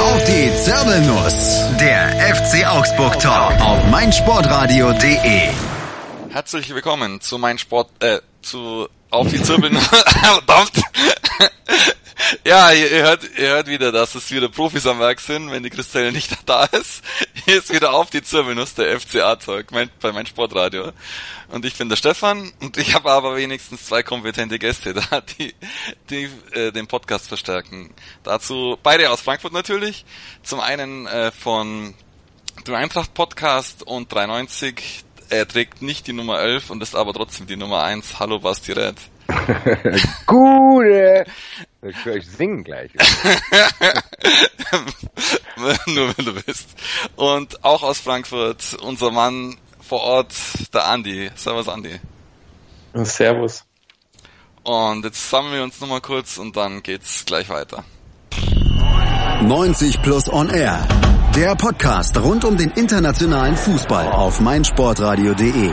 Auf die Zirbelnuss. Der FC Augsburg Talk auf meinsportradio.de. Herzlich willkommen zu mein Sport, äh, zu Auf die Zirbelnuss. Verdammt. Ja, ihr, hört, ihr hört wieder, dass es wieder Profis am Werk sind, wenn die Christelle nicht da ist. Hier ist wieder auf die Zirbelnuss der FCA-Talk mein, bei mein Sportradio. Und ich bin der Stefan und ich habe aber wenigstens zwei kompetente Gäste da, die, die äh, den Podcast verstärken. Dazu beide aus Frankfurt natürlich. Zum einen äh, von dem Eintracht Podcast und 390. Er trägt nicht die Nummer 11 und ist aber trotzdem die Nummer 1. Hallo Basti Red. Gute! Ich höre euch singen gleich. Nur wenn du bist. Und auch aus Frankfurt, unser Mann vor Ort, der Andi. Servus Andi. Servus. Und jetzt sammeln wir uns nochmal kurz und dann geht's gleich weiter. 90 Plus On Air. Der Podcast rund um den internationalen Fußball auf meinsportradio.de.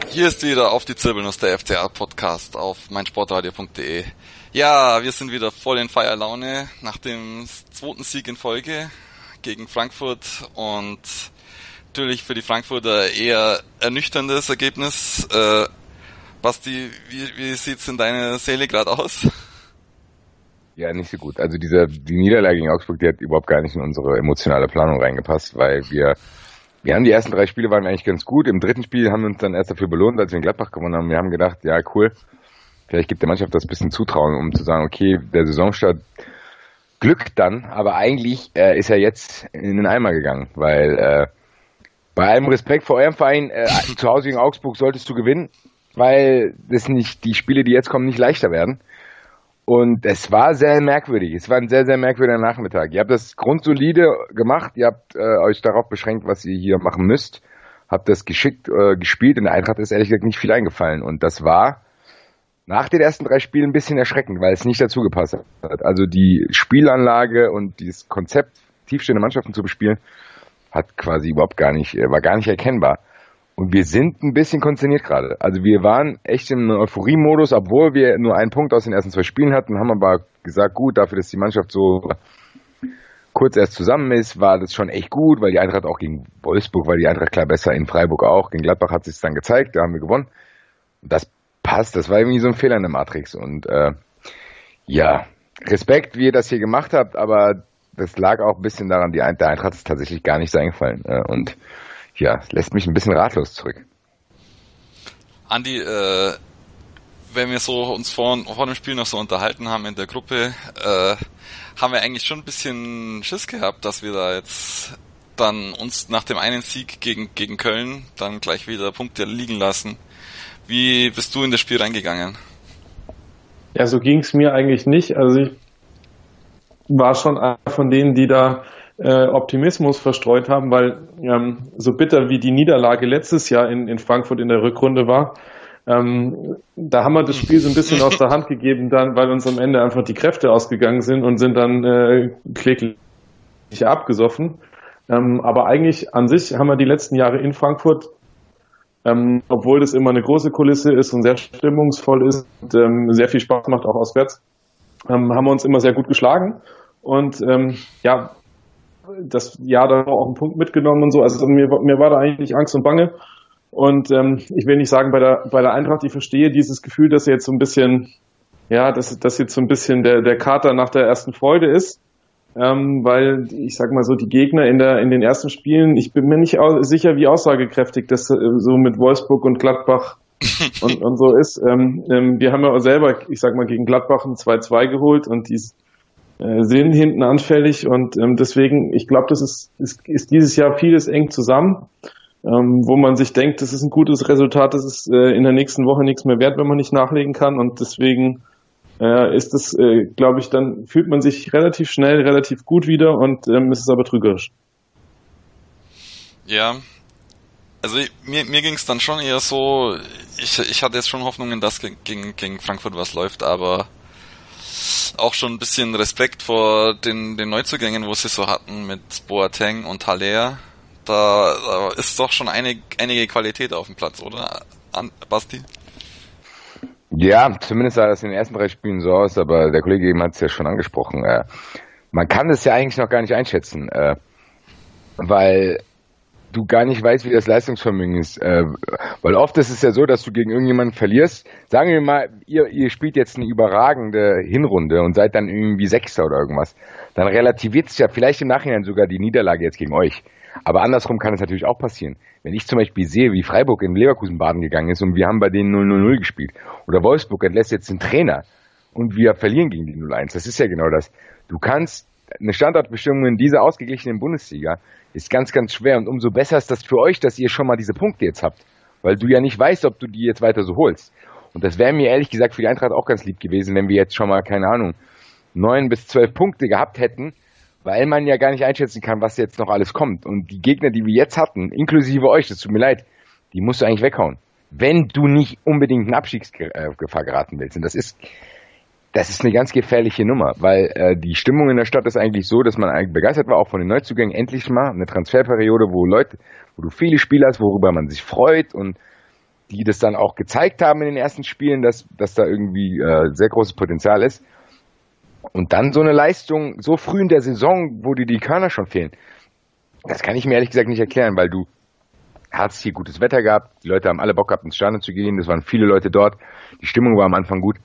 Hier ist wieder auf die Zirbelnuss der FCA Podcast auf meinsportradio.de. Ja, wir sind wieder voll in Feierlaune nach dem zweiten Sieg in Folge gegen Frankfurt und natürlich für die Frankfurter eher ernüchterndes Ergebnis. Äh, Basti, wie, wie sieht's in deiner Seele gerade aus? Ja, nicht so gut. Also diese, die Niederlage gegen Augsburg, die hat überhaupt gar nicht in unsere emotionale Planung reingepasst, weil wir wir haben die ersten drei Spiele waren eigentlich ganz gut. Im dritten Spiel haben wir uns dann erst dafür belohnt, als wir in Gladbach gewonnen haben. Wir haben gedacht, ja cool, vielleicht gibt der Mannschaft das bisschen Zutrauen, um zu sagen, okay, der Saisonstart glückt dann, aber eigentlich äh, ist er jetzt in den Eimer gegangen, weil äh, bei allem Respekt vor eurem Verein, äh, zu Hause gegen Augsburg solltest du gewinnen, weil das nicht die Spiele, die jetzt kommen, nicht leichter werden. Und es war sehr merkwürdig. Es war ein sehr, sehr merkwürdiger Nachmittag. Ihr habt das grundsolide gemacht. Ihr habt äh, euch darauf beschränkt, was ihr hier machen müsst. Habt das geschickt äh, gespielt. In der Eintracht ist ehrlich gesagt nicht viel eingefallen. Und das war nach den ersten drei Spielen ein bisschen erschreckend, weil es nicht dazu gepasst hat. Also die Spielanlage und dieses Konzept, tiefstehende Mannschaften zu bespielen, hat quasi überhaupt gar nicht, äh, war gar nicht erkennbar. Und wir sind ein bisschen konsterniert gerade. Also wir waren echt im Euphorie-Modus, obwohl wir nur einen Punkt aus den ersten zwei Spielen hatten, haben aber gesagt, gut, dafür, dass die Mannschaft so kurz erst zusammen ist, war das schon echt gut, weil die Eintracht auch gegen Wolfsburg war die Eintracht klar besser, in Freiburg auch, gegen Gladbach hat sich dann gezeigt, da haben wir gewonnen. Das passt, das war irgendwie so ein Fehler in der Matrix und äh, ja, Respekt, wie ihr das hier gemacht habt, aber das lag auch ein bisschen daran, die Eintracht ist tatsächlich gar nicht so eingefallen äh, und ja, lässt mich ein bisschen ratlos zurück. Andi, äh, wenn wir so uns vor, vor dem Spiel noch so unterhalten haben in der Gruppe, äh, haben wir eigentlich schon ein bisschen Schiss gehabt, dass wir da jetzt dann uns nach dem einen Sieg gegen, gegen Köln dann gleich wieder Punkte liegen lassen. Wie bist du in das Spiel reingegangen? Ja, so ging es mir eigentlich nicht. Also ich war schon einer von denen, die da äh, Optimismus verstreut haben, weil ähm, so bitter wie die Niederlage letztes Jahr in, in Frankfurt in der Rückrunde war, ähm, da haben wir das Spiel so ein bisschen aus der Hand gegeben, dann, weil uns am Ende einfach die Kräfte ausgegangen sind und sind dann äh, kläglich abgesoffen. Ähm, aber eigentlich an sich haben wir die letzten Jahre in Frankfurt, ähm, obwohl das immer eine große Kulisse ist und sehr stimmungsvoll ist und ähm, sehr viel Spaß macht, auch auswärts, ähm, haben wir uns immer sehr gut geschlagen. Und ähm, ja, das Jahr da auch einen Punkt mitgenommen und so. Also mir, mir war da eigentlich Angst und Bange. Und ähm, ich will nicht sagen, bei der, bei der Eintracht, ich verstehe dieses Gefühl, dass jetzt so ein bisschen, ja, dass, dass jetzt so ein bisschen der, der Kater nach der ersten Freude ist. Ähm, weil ich sag mal so, die Gegner in, der, in den ersten Spielen, ich bin mir nicht sicher, wie aussagekräftig das äh, so mit Wolfsburg und Gladbach und, und so ist. Ähm, ähm, wir haben ja selber, ich sag mal, gegen Gladbach ein 2-2 geholt und die sind hinten anfällig und ähm, deswegen, ich glaube, das ist, ist, ist dieses Jahr vieles eng zusammen, ähm, wo man sich denkt, das ist ein gutes Resultat, das ist äh, in der nächsten Woche nichts mehr wert, wenn man nicht nachlegen kann und deswegen äh, ist das, äh, glaube ich, dann fühlt man sich relativ schnell, relativ gut wieder und ähm, ist es aber trügerisch. Ja, also mir, mir ging es dann schon eher so, ich, ich hatte jetzt schon Hoffnungen, dass gegen, gegen Frankfurt was läuft, aber auch schon ein bisschen Respekt vor den, den Neuzugängen, wo sie so hatten mit Boateng und Haller. Da, da ist doch schon eine, einige Qualität auf dem Platz, oder? An, Basti? Ja, zumindest sah das in den ersten drei Spielen so aus, aber der Kollege eben hat es ja schon angesprochen. Äh, man kann es ja eigentlich noch gar nicht einschätzen, äh, weil du gar nicht weißt, wie das Leistungsvermögen ist. Äh, weil oft ist es ja so, dass du gegen irgendjemanden verlierst. Sagen wir mal, ihr, ihr spielt jetzt eine überragende Hinrunde und seid dann irgendwie Sechster oder irgendwas. Dann relativiert es ja vielleicht im Nachhinein sogar die Niederlage jetzt gegen euch. Aber andersrum kann es natürlich auch passieren. Wenn ich zum Beispiel sehe, wie Freiburg in Leverkusen baden gegangen ist und wir haben bei denen 0-0 gespielt. Oder Wolfsburg entlässt jetzt den Trainer und wir verlieren gegen die 0-1. Das ist ja genau das. Du kannst eine Standortbestimmung in dieser ausgeglichenen Bundesliga ist ganz, ganz schwer. Und umso besser ist das für euch, dass ihr schon mal diese Punkte jetzt habt. Weil du ja nicht weißt, ob du die jetzt weiter so holst. Und das wäre mir ehrlich gesagt für die Eintracht auch ganz lieb gewesen, wenn wir jetzt schon mal, keine Ahnung, neun bis zwölf Punkte gehabt hätten, weil man ja gar nicht einschätzen kann, was jetzt noch alles kommt. Und die Gegner, die wir jetzt hatten, inklusive euch, das tut mir leid, die musst du eigentlich weghauen. Wenn du nicht unbedingt in Abstiegsgefahr geraten willst. Und das ist, das ist eine ganz gefährliche Nummer, weil äh, die Stimmung in der Stadt ist eigentlich so, dass man eigentlich begeistert war, auch von den Neuzugängen, endlich mal eine Transferperiode, wo Leute, wo du viele Spieler hast, worüber man sich freut und die das dann auch gezeigt haben in den ersten Spielen, dass, dass da irgendwie äh, sehr großes Potenzial ist. Und dann so eine Leistung so früh in der Saison, wo dir die Körner schon fehlen, das kann ich mir ehrlich gesagt nicht erklären, weil du hast hier gutes Wetter gehabt, die Leute haben alle Bock gehabt, ins Stadion zu gehen, es waren viele Leute dort, die Stimmung war am Anfang gut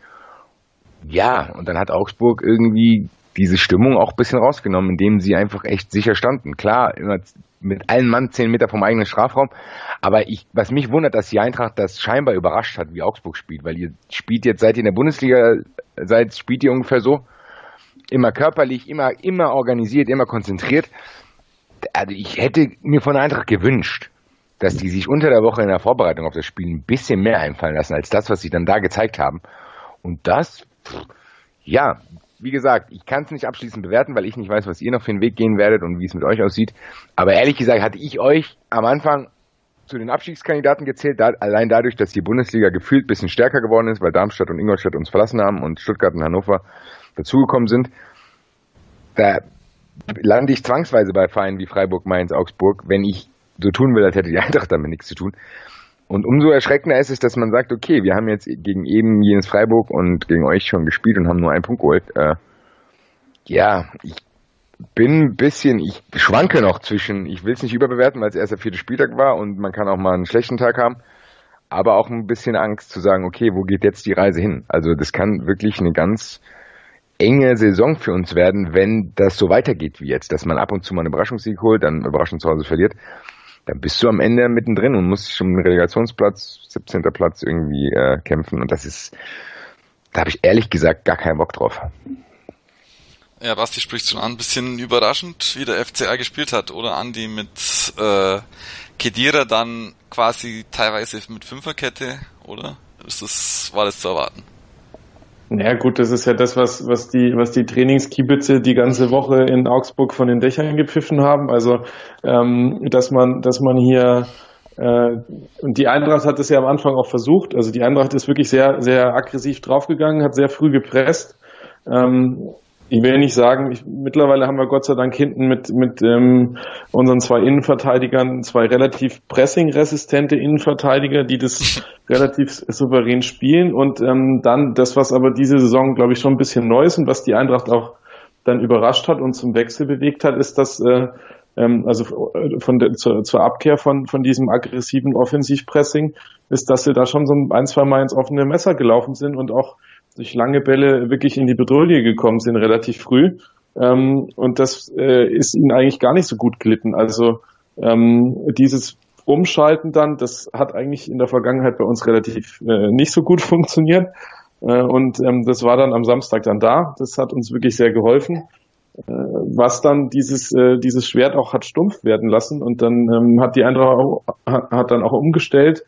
ja, und dann hat Augsburg irgendwie diese Stimmung auch ein bisschen rausgenommen, indem sie einfach echt sicher standen. Klar, immer mit allen Mann zehn Meter vom eigenen Strafraum. Aber ich, was mich wundert, dass die Eintracht das scheinbar überrascht hat, wie Augsburg spielt, weil ihr spielt jetzt, seit ihr in der Bundesliga seid, spielt ihr ungefähr so. Immer körperlich, immer, immer organisiert, immer konzentriert. Also ich hätte mir von der Eintracht gewünscht, dass die sich unter der Woche in der Vorbereitung auf das Spiel ein bisschen mehr einfallen lassen, als das, was sie dann da gezeigt haben. Und das ja, wie gesagt, ich kann es nicht abschließend bewerten, weil ich nicht weiß, was ihr noch für einen Weg gehen werdet und wie es mit euch aussieht. Aber ehrlich gesagt hatte ich euch am Anfang zu den Abstiegskandidaten gezählt, da, allein dadurch, dass die Bundesliga gefühlt ein bisschen stärker geworden ist, weil Darmstadt und Ingolstadt uns verlassen haben und Stuttgart und Hannover dazugekommen sind. Da lande ich zwangsweise bei Vereinen wie Freiburg, Mainz, Augsburg, wenn ich so tun will, als hätte die Eintracht damit nichts zu tun. Und umso erschreckender ist es, dass man sagt, okay, wir haben jetzt gegen eben jenes Freiburg und gegen euch schon gespielt und haben nur einen Punkt geholt. Äh, ja, ich bin ein bisschen, ich schwanke noch zwischen, ich will es nicht überbewerten, weil es erst der vierte Spieltag war und man kann auch mal einen schlechten Tag haben, aber auch ein bisschen Angst zu sagen, okay, wo geht jetzt die Reise hin? Also das kann wirklich eine ganz enge Saison für uns werden, wenn das so weitergeht wie jetzt, dass man ab und zu mal einen Überraschungssieg holt, dann überraschend zu Hause verliert dann bist du am Ende mittendrin und musst schon einen Relegationsplatz, 17. Platz irgendwie äh, kämpfen. Und das ist, da habe ich ehrlich gesagt gar keinen Bock drauf. Ja, Basti spricht schon an, ein bisschen überraschend, wie der FCA gespielt hat, oder Andi mit äh, Kedira dann quasi teilweise mit Fünferkette, oder? Ist das, war das zu erwarten? Ja gut, das ist ja das, was, was die, was die Trainingskiebitze die ganze Woche in Augsburg von den Dächern gepfiffen haben. Also ähm, dass man, dass man hier äh, und die Eintracht hat es ja am Anfang auch versucht. Also die Eintracht ist wirklich sehr, sehr aggressiv draufgegangen, hat sehr früh gepresst. Ähm, ich will nicht sagen, ich, mittlerweile haben wir Gott sei Dank hinten mit, mit ähm, unseren zwei Innenverteidigern zwei relativ pressingresistente Innenverteidiger, die das relativ souverän spielen. Und ähm, dann das, was aber diese Saison, glaube ich, schon ein bisschen neu ist und was die Eintracht auch dann überrascht hat und zum Wechsel bewegt hat, ist, dass äh, ähm, also äh, von der, zur, zur Abkehr von, von diesem aggressiven Offensivpressing, ist, dass sie da schon so ein, zwei Mal ins offene Messer gelaufen sind und auch durch lange Bälle wirklich in die Bedrohung gekommen sind, relativ früh. Ähm, und das äh, ist ihnen eigentlich gar nicht so gut gelitten. Also ähm, dieses Umschalten dann, das hat eigentlich in der Vergangenheit bei uns relativ äh, nicht so gut funktioniert. Äh, und ähm, das war dann am Samstag dann da. Das hat uns wirklich sehr geholfen. Äh, was dann dieses, äh, dieses Schwert auch hat stumpf werden lassen. Und dann ähm, hat die Eintracht auch, hat, hat dann auch umgestellt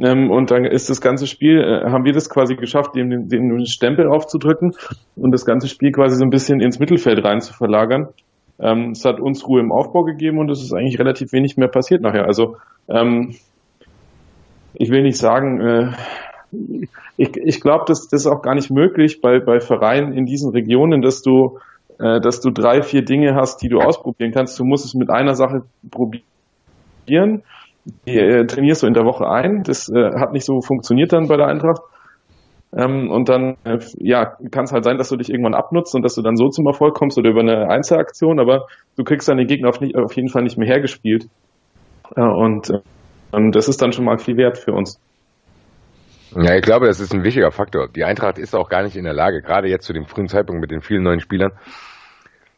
ähm, und dann ist das ganze Spiel, äh, haben wir das quasi geschafft, dem, dem, dem Stempel aufzudrücken und das ganze Spiel quasi so ein bisschen ins Mittelfeld rein zu verlagern. ähm, es hat uns Ruhe im Aufbau gegeben und es ist eigentlich relativ wenig mehr passiert nachher. Also ähm, ich will nicht sagen, äh, ich, ich glaube, das, das ist auch gar nicht möglich bei, bei Vereinen in diesen Regionen, dass du, äh, dass du drei, vier Dinge hast, die du ausprobieren kannst. Du musst es mit einer Sache probieren. Die äh, trainierst du in der Woche ein. Das äh, hat nicht so funktioniert dann bei der Eintracht. Ähm, und dann, äh, ja, kann es halt sein, dass du dich irgendwann abnutzt und dass du dann so zum Erfolg kommst oder über eine Einzelaktion, aber du kriegst deine Gegner auf, nicht, auf jeden Fall nicht mehr hergespielt. Äh, und, und das ist dann schon mal viel wert für uns. Ja, ich glaube, das ist ein wichtiger Faktor. Die Eintracht ist auch gar nicht in der Lage, gerade jetzt zu dem frühen Zeitpunkt mit den vielen neuen Spielern,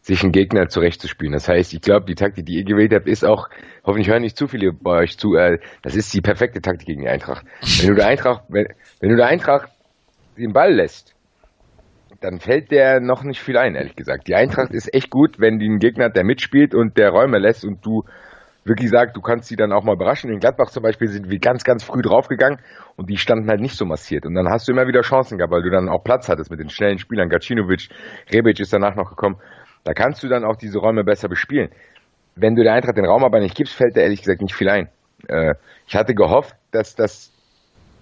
sich einen Gegner zurechtzuspielen. Das heißt, ich glaube, die Taktik, die ihr gewählt habt, ist auch, hoffentlich hören nicht zu viele bei euch zu, äh, das ist die perfekte Taktik gegen die Eintracht. Wenn du der Eintracht, wenn, wenn du der Eintracht den Ball lässt, dann fällt der noch nicht viel ein, ehrlich gesagt. Die Eintracht ist echt gut, wenn die einen Gegner hat, der mitspielt und der Räume lässt und du wirklich sagst, du kannst sie dann auch mal überraschen. In Gladbach zum Beispiel sind wir ganz, ganz früh draufgegangen und die standen halt nicht so massiert. Und dann hast du immer wieder Chancen gehabt, weil du dann auch Platz hattest mit den schnellen Spielern. Gacinovic, Rebic ist danach noch gekommen. Da kannst du dann auch diese Räume besser bespielen. Wenn du der Eintracht den Raum aber nicht gibst, fällt da ehrlich gesagt nicht viel ein. Äh, ich hatte gehofft, dass das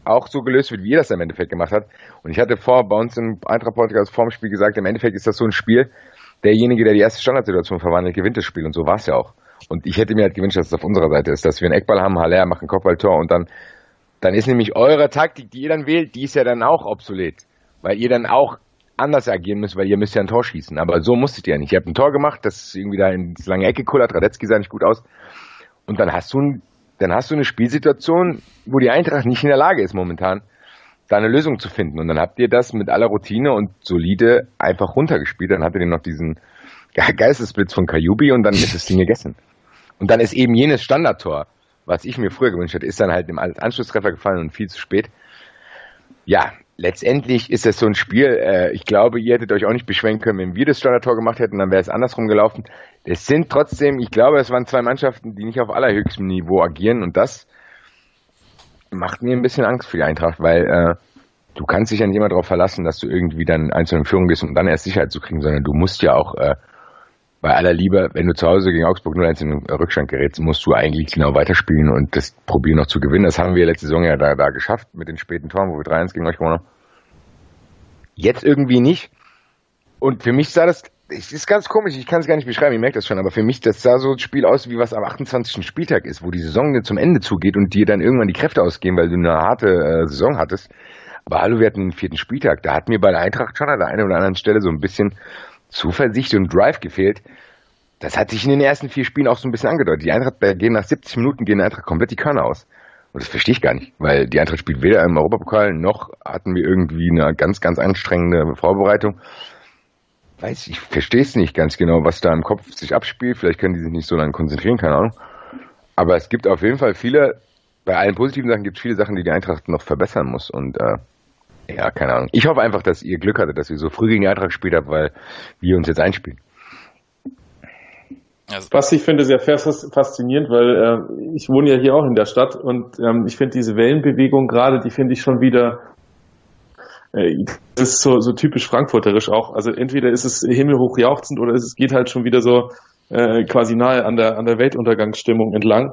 auch so gelöst wird, wie ihr das im Endeffekt gemacht habt. Und ich hatte vor bei uns im Eintracht Podcast vorm Spiel gesagt, im Endeffekt ist das so ein Spiel, derjenige, der die erste Standardsituation verwandelt, gewinnt das Spiel. Und so war es ja auch. Und ich hätte mir halt gewünscht, dass es auf unserer Seite ist, dass wir einen Eckball haben, Haller macht ein Kopfballtor und dann, dann ist nämlich eure Taktik, die ihr dann wählt, die ist ja dann auch obsolet. Weil ihr dann auch anders agieren müsst, weil ihr müsst ja ein Tor schießen. Aber so musstet ihr ja nicht. Ihr habt ein Tor gemacht, das ist irgendwie da in lange Ecke kullert, Radetzky sah nicht gut aus. Und dann hast du ein dann hast du eine Spielsituation, wo die Eintracht nicht in der Lage ist momentan, da eine Lösung zu finden. Und dann habt ihr das mit aller Routine und solide einfach runtergespielt. Dann hattet ihr noch diesen Geistesblitz von Kajubi und dann ist das Ding gegessen. Und dann ist eben jenes Standardtor, was ich mir früher gewünscht hätte, ist dann halt im Anschlusstreffer gefallen und viel zu spät. Ja, letztendlich ist es so ein Spiel, äh, ich glaube, ihr hättet euch auch nicht beschweren können, wenn wir das Standardtor gemacht hätten, dann wäre es andersrum gelaufen. Es sind trotzdem, ich glaube, es waren zwei Mannschaften, die nicht auf allerhöchstem Niveau agieren und das macht mir ein bisschen Angst für die Eintracht, weil äh, du kannst dich ja nicht immer darauf verlassen, dass du irgendwie dann einzeln in Führung gehst, um dann erst Sicherheit zu kriegen, sondern du musst ja auch äh, bei aller Liebe, wenn du zu Hause gegen Augsburg 0-1 in den Rückstand gerätst, musst du eigentlich genau weiterspielen und das probieren noch zu gewinnen. Das haben wir letzte Saison ja da, da geschafft mit den späten Toren, wo wir 3-1 gegen euch gewonnen haben. Jetzt irgendwie nicht. Und für mich sah das, es ist ganz komisch, ich kann es gar nicht beschreiben, ich merke das schon, aber für mich, das sah so ein Spiel aus, wie was am 28. Spieltag ist, wo die Saison zum Ende zugeht und dir dann irgendwann die Kräfte ausgehen, weil du eine harte äh, Saison hattest. Aber hallo, wir hatten den vierten Spieltag. Da hat mir bei der Eintracht schon an der einen oder anderen Stelle so ein bisschen Zuversicht und Drive gefehlt. Das hat sich in den ersten vier Spielen auch so ein bisschen angedeutet. Die Eintracht gehen nach 70 Minuten gehen der Eintracht komplett die Körner aus. Und das verstehe ich gar nicht, weil die Eintracht spielt weder im Europapokal noch hatten wir irgendwie eine ganz, ganz anstrengende Vorbereitung. Weiß ich, verstehe es nicht ganz genau, was da im Kopf sich abspielt. Vielleicht können die sich nicht so lange konzentrieren, keine Ahnung. Aber es gibt auf jeden Fall viele, bei allen positiven Sachen gibt es viele Sachen, die die Eintracht noch verbessern muss. Und äh, ja, keine Ahnung. Ich hoffe einfach, dass ihr Glück hattet, dass ihr so früh gegen die Eintracht gespielt habt, weil wir uns jetzt einspielen. Also Was ich finde sehr faszinierend, weil äh, ich wohne ja hier auch in der Stadt und ähm, ich finde diese Wellenbewegung gerade, die finde ich schon wieder, äh, das ist so, so typisch frankfurterisch auch. Also entweder ist es himmelhoch jauchzend oder es geht halt schon wieder so äh, quasi nahe an der, an der Weltuntergangsstimmung entlang.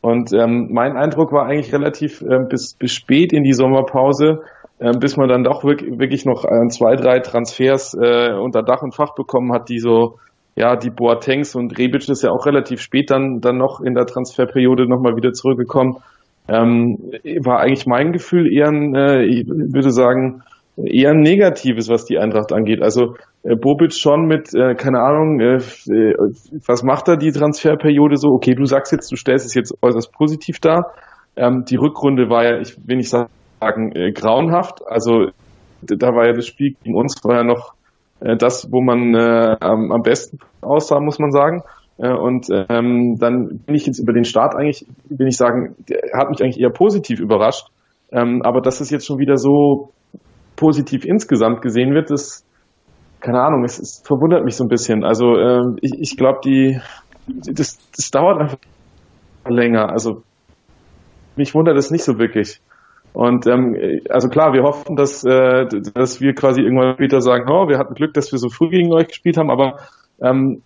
Und ähm, mein Eindruck war eigentlich relativ äh, bis, bis spät in die Sommerpause, äh, bis man dann doch wirklich, wirklich noch äh, zwei, drei Transfers äh, unter Dach und Fach bekommen hat, die so ja, die Boatengs und Rebic ist ja auch relativ spät dann, dann noch in der Transferperiode nochmal wieder zurückgekommen. Ähm, war eigentlich mein Gefühl eher ein, äh, ich würde sagen, eher ein negatives, was die Eintracht angeht. Also äh, Bobic schon mit, äh, keine Ahnung, äh, äh, was macht da die Transferperiode so? Okay, du sagst jetzt, du stellst es jetzt äußerst positiv dar. Ähm, die Rückrunde war ja, ich will nicht sagen, äh, grauenhaft. Also da war ja das Spiel gegen uns ja noch äh, das, wo man äh, am, am besten aussah, muss man sagen. Äh, und ähm, dann bin ich jetzt über den Start eigentlich, will ich sagen, hat mich eigentlich eher positiv überrascht. Ähm, aber dass es jetzt schon wieder so positiv insgesamt gesehen wird, das, keine Ahnung, es, es verwundert mich so ein bisschen. Also äh, ich, ich glaube, die, das, das dauert einfach länger. Also mich wundert es nicht so wirklich. Und ähm, also klar, wir hoffen, dass, äh, dass wir quasi irgendwann später sagen, oh, wir hatten Glück, dass wir so früh gegen euch gespielt haben, aber ähm,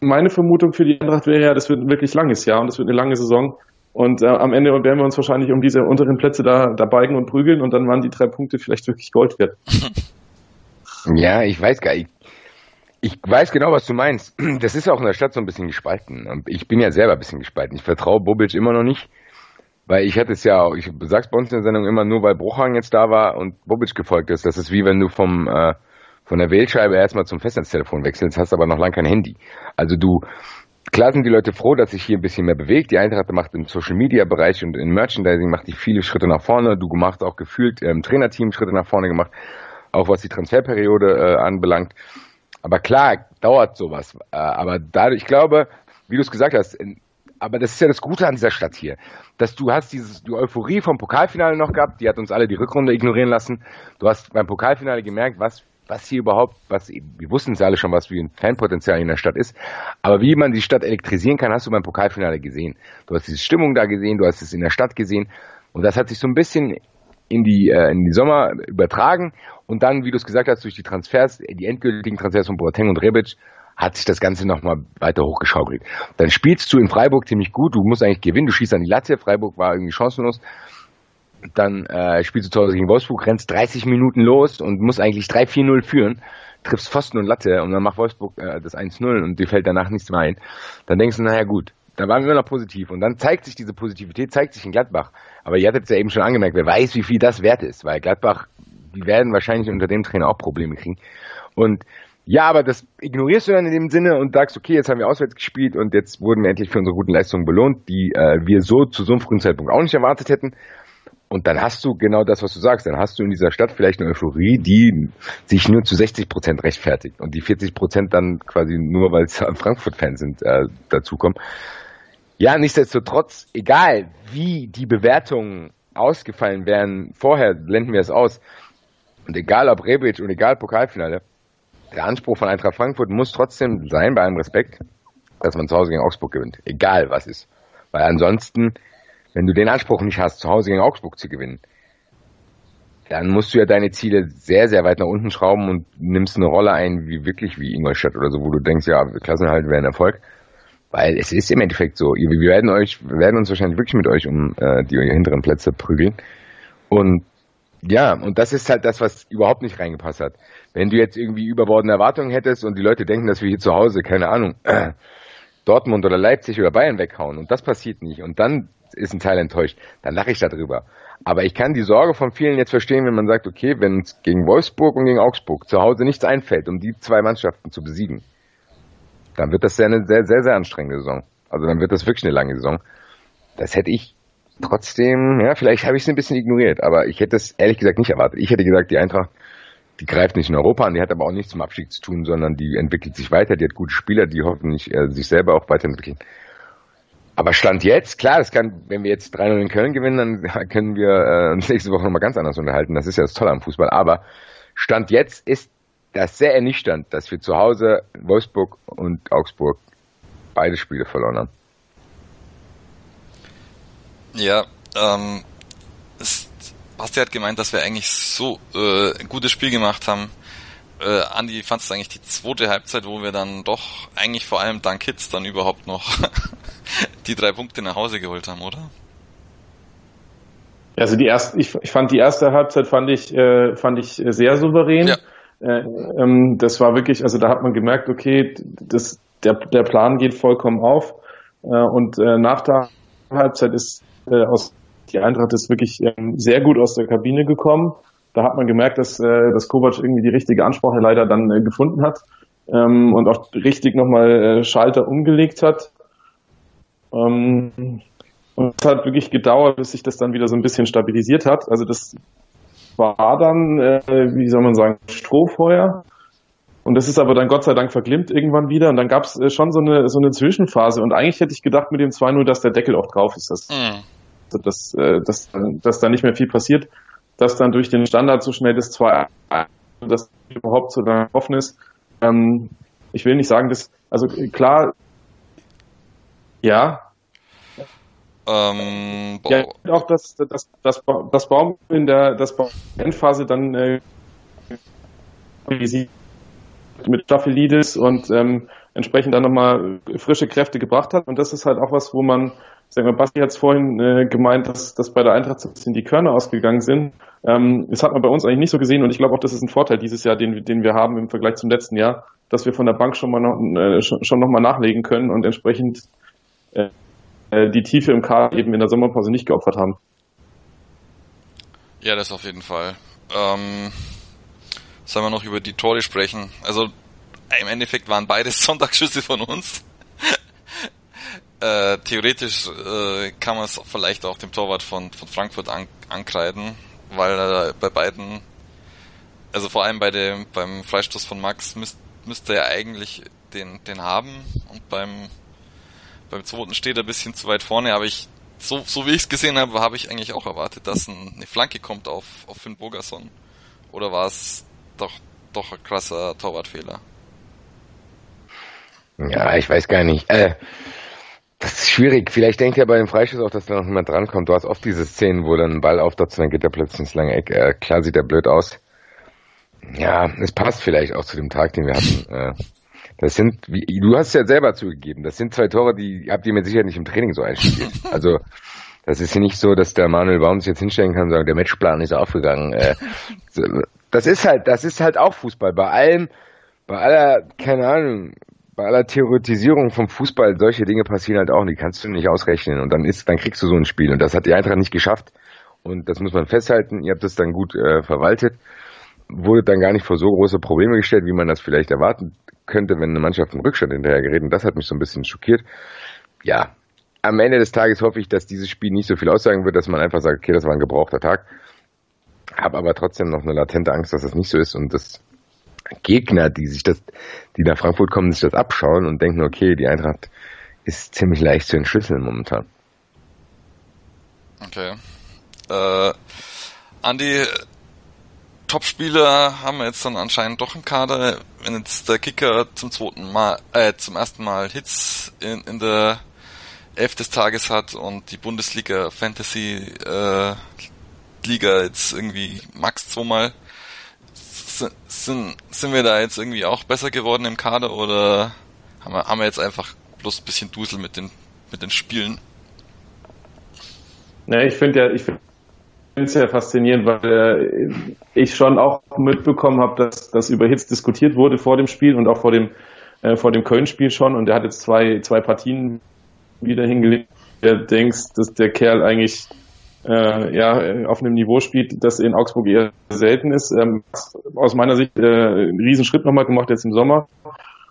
meine Vermutung für die Eintracht wäre ja, das wird ein wirklich langes Jahr und das wird eine lange Saison. Und äh, am Ende werden wir uns wahrscheinlich um diese unteren Plätze da, da beigen und prügeln und dann waren die drei Punkte vielleicht wirklich Gold wert. Ja, ich weiß gar nicht. Ich weiß genau, was du meinst. Das ist auch in der Stadt so ein bisschen gespalten. Ich bin ja selber ein bisschen gespalten. Ich vertraue Bobic immer noch nicht, weil ich hatte es ja auch, ich sag's bei uns in der Sendung immer nur, weil Bruchhagen jetzt da war und Bobic gefolgt ist. Das ist wie wenn du vom äh, von der Wählscheibe erstmal zum Festnetztelefon wechselst, hast aber noch lange kein Handy. Also du, klar sind die Leute froh, dass sich hier ein bisschen mehr bewegt. Die Eintracht macht im Social Media Bereich und im Merchandising macht die viele Schritte nach vorne. Du machst auch gefühlt im Trainerteam Schritte nach vorne gemacht, auch was die Transferperiode äh, anbelangt. Aber klar, dauert sowas. Äh, aber dadurch, ich glaube, wie du es gesagt hast, aber das ist ja das Gute an dieser Stadt hier, dass du hast dieses, die Euphorie vom Pokalfinale noch gehabt, die hat uns alle die Rückrunde ignorieren lassen. Du hast beim Pokalfinale gemerkt, was was hier überhaupt, was, wir wussten es alle schon, was wie ein Fanpotenzial in der Stadt ist, aber wie man die Stadt elektrisieren kann, hast du beim Pokalfinale gesehen. Du hast diese Stimmung da gesehen, du hast es in der Stadt gesehen und das hat sich so ein bisschen in die, äh, in die Sommer übertragen und dann, wie du es gesagt hast, durch die Transfers, die endgültigen Transfers von Boateng und Rebic, hat sich das Ganze nochmal weiter hochgeschaukelt. Dann spielst du in Freiburg ziemlich gut, du musst eigentlich gewinnen, du schießt an die Latte, Freiburg war irgendwie chancenlos dann äh, spielst du zu Hause gegen Wolfsburg, rennst 30 Minuten los und musst eigentlich 3-4-0 führen, triffst Pfosten und Latte und dann macht Wolfsburg äh, das 1-0 und dir fällt danach nichts mehr ein. Dann denkst du, naja gut, da waren wir noch positiv. Und dann zeigt sich diese Positivität, zeigt sich in Gladbach. Aber ihr hattet es ja eben schon angemerkt, wer weiß, wie viel das wert ist, weil Gladbach, die werden wahrscheinlich unter dem Trainer auch Probleme kriegen. Und ja, aber das ignorierst du dann in dem Sinne und sagst, okay, jetzt haben wir auswärts gespielt und jetzt wurden wir endlich für unsere guten Leistungen belohnt, die äh, wir so zu so einem frühen Zeitpunkt auch nicht erwartet hätten. Und dann hast du genau das, was du sagst. Dann hast du in dieser Stadt vielleicht eine Euphorie, die sich nur zu 60 Prozent rechtfertigt und die 40 Prozent dann quasi nur, weil es Frankfurt-Fans sind, äh, dazukommen. Ja, nichtsdestotrotz, egal wie die Bewertungen ausgefallen wären, vorher blenden wir es aus. Und egal ob Rebic und egal Pokalfinale, der Anspruch von Eintracht Frankfurt muss trotzdem sein, bei allem Respekt, dass man zu Hause gegen Augsburg gewinnt. Egal was ist. Weil ansonsten wenn du den Anspruch nicht hast, zu Hause gegen Augsburg zu gewinnen, dann musst du ja deine Ziele sehr, sehr weit nach unten schrauben und nimmst eine Rolle ein, wie wirklich wie Ingolstadt oder so, wo du denkst, ja, Klassenhalt wäre ein Erfolg. Weil es ist im Endeffekt so, wir werden euch, werden uns wahrscheinlich wirklich mit euch um äh, die hinteren Plätze prügeln. Und ja, und das ist halt das, was überhaupt nicht reingepasst hat. Wenn du jetzt irgendwie überbordene Erwartungen hättest und die Leute denken, dass wir hier zu Hause, keine Ahnung, äh, Dortmund oder Leipzig oder Bayern weghauen und das passiert nicht und dann ist ein Teil enttäuscht, dann lache ich darüber. Aber ich kann die Sorge von vielen jetzt verstehen, wenn man sagt, okay, wenn es gegen Wolfsburg und gegen Augsburg zu Hause nichts einfällt, um die zwei Mannschaften zu besiegen, dann wird das sehr, eine sehr, sehr, sehr anstrengende Saison. Also dann wird das wirklich eine lange Saison. Das hätte ich trotzdem, ja, vielleicht habe ich es ein bisschen ignoriert, aber ich hätte es ehrlich gesagt nicht erwartet. Ich hätte gesagt, die Eintracht, die greift nicht in Europa an, die hat aber auch nichts zum Abstieg zu tun, sondern die entwickelt sich weiter, die hat gute Spieler, die hoffentlich äh, sich selber auch weiterentwickeln. Aber Stand jetzt, klar, das kann, wenn wir jetzt 3-0 in Köln gewinnen, dann können wir äh, uns nächste Woche nochmal ganz anders unterhalten. Das ist ja das Tolle am Fußball. Aber Stand jetzt ist das sehr ernüchternd, dass wir zu Hause Wolfsburg und Augsburg beide Spiele verloren haben. Ja, ähm, es, Basti hat gemeint, dass wir eigentlich so äh, ein gutes Spiel gemacht haben. Äh, Andi, fandst du eigentlich die zweite Halbzeit, wo wir dann doch eigentlich vor allem dank Hits dann überhaupt noch die drei Punkte nach Hause geholt haben, oder? Also die erste, ich, ich fand die erste Halbzeit fand ich äh, fand ich sehr souverän. Ja. Äh, ähm, das war wirklich, also da hat man gemerkt, okay, das, der, der Plan geht vollkommen auf. Äh, und äh, nach der Halbzeit ist äh, aus die Eintracht ist wirklich ähm, sehr gut aus der Kabine gekommen. Da hat man gemerkt, dass, äh, dass Kovac irgendwie die richtige Ansprache leider dann äh, gefunden hat ähm, und auch richtig nochmal äh, Schalter umgelegt hat. Ähm, und es hat wirklich gedauert, bis sich das dann wieder so ein bisschen stabilisiert hat. Also das war dann, äh, wie soll man sagen, Strohfeuer. Und das ist aber dann Gott sei Dank verglimmt irgendwann wieder. Und dann gab es äh, schon so eine, so eine Zwischenphase. Und eigentlich hätte ich gedacht mit dem 2-0, dass der Deckel auch drauf ist. Dass, mhm. dass, äh, dass, dass da nicht mehr viel passiert. Dass dann durch den Standard so schnell das 2 dass überhaupt so dann offen ist. Ähm, ich will nicht sagen, dass, also klar, ja. Ähm, ja, auch das, das, das, das Baum in der das Baum Endphase dann äh, mit Staphylides und ähm, entsprechend dann nochmal frische Kräfte gebracht hat. Und das ist halt auch was, wo man, sagen wir, Basti hat es vorhin äh, gemeint, dass, dass bei der Eintracht so ein bisschen die Körner ausgegangen sind. Ähm, das hat man bei uns eigentlich nicht so gesehen und ich glaube auch, das ist ein Vorteil dieses Jahr, den, den wir haben im Vergleich zum letzten Jahr, dass wir von der Bank schon mal noch, äh, schon, schon noch mal nachlegen können und entsprechend äh, äh, die Tiefe im Kader eben in der Sommerpause nicht geopfert haben. Ja, das auf jeden Fall. Ähm, sollen wir noch über die Tore sprechen? Also im Endeffekt waren beides Sonntagsschüsse von uns. äh, theoretisch äh, kann man es vielleicht auch dem Torwart von, von Frankfurt an, ankreiden, weil er bei beiden, also vor allem bei dem beim Freistoß von Max müsst, müsste er eigentlich den, den haben und beim beim zweiten steht er ein bisschen zu weit vorne, aber ich so, so wie ich es gesehen habe, habe ich eigentlich auch erwartet, dass ein, eine Flanke kommt auf, auf Finn Bogerson. Oder war es doch, doch ein krasser Torwartfehler? Ja, ich weiß gar nicht. Äh, das ist schwierig. Vielleicht denkt er bei dem Freischuss auch, dass da noch jemand drankommt. Du hast oft diese Szenen, wo dann ein Ball auftaucht, dann geht er plötzlich ins lange Eck. Äh, klar sieht er blöd aus. Ja, es passt vielleicht auch zu dem Tag, den wir hatten. Äh, das sind, wie, du hast ja selber zugegeben, das sind zwei Tore, die habt ihr mir sicher nicht im Training so einstudiert. Also das ist ja nicht so, dass der Manuel Baum sich jetzt hinstellen kann und sagen, der Matchplan ist aufgegangen. Äh, das ist halt, das ist halt auch Fußball. Bei allem, bei aller, keine Ahnung, bei aller Theoretisierung vom Fußball, solche Dinge passieren halt auch, die kannst du nicht ausrechnen. Und dann ist, dann kriegst du so ein Spiel. Und das hat die Eintracht nicht geschafft. Und das muss man festhalten. Ihr habt das dann gut äh, verwaltet. Wurde dann gar nicht vor so große Probleme gestellt, wie man das vielleicht erwarten könnte, wenn eine Mannschaft im Rückstand hinterher gerät. Und das hat mich so ein bisschen schockiert. Ja, am Ende des Tages hoffe ich, dass dieses Spiel nicht so viel aussagen wird, dass man einfach sagt, okay, das war ein gebrauchter Tag. Habe aber trotzdem noch eine latente Angst, dass das nicht so ist und dass Gegner, die sich das, die nach Frankfurt kommen, sich das abschauen und denken, okay, die Eintracht ist ziemlich leicht zu entschlüsseln momentan. Okay. Äh, Andi, Topspieler haben wir jetzt dann anscheinend doch im Kader. Wenn jetzt der Kicker zum zweiten Mal, äh, zum ersten Mal Hits in, in der Elf des Tages hat und die Bundesliga Fantasy äh, Liga jetzt irgendwie max zweimal, sind, sind wir da jetzt irgendwie auch besser geworden im Kader oder haben wir, haben wir jetzt einfach bloß ein bisschen Dusel mit den, mit den Spielen? Ja, ich finde ja, ich finde es ja faszinierend, weil äh, ich schon auch mitbekommen habe, dass, dass über Hits diskutiert wurde vor dem Spiel und auch vor dem, äh, vor dem Köln-Spiel schon. Und er hat jetzt zwei, zwei Partien wieder hingelegt. Der denkst, dass der Kerl eigentlich äh, ja, auf einem Niveau spielt, das in Augsburg eher selten ist. Ähm, aus meiner Sicht äh, einen Riesenschritt nochmal gemacht jetzt im Sommer.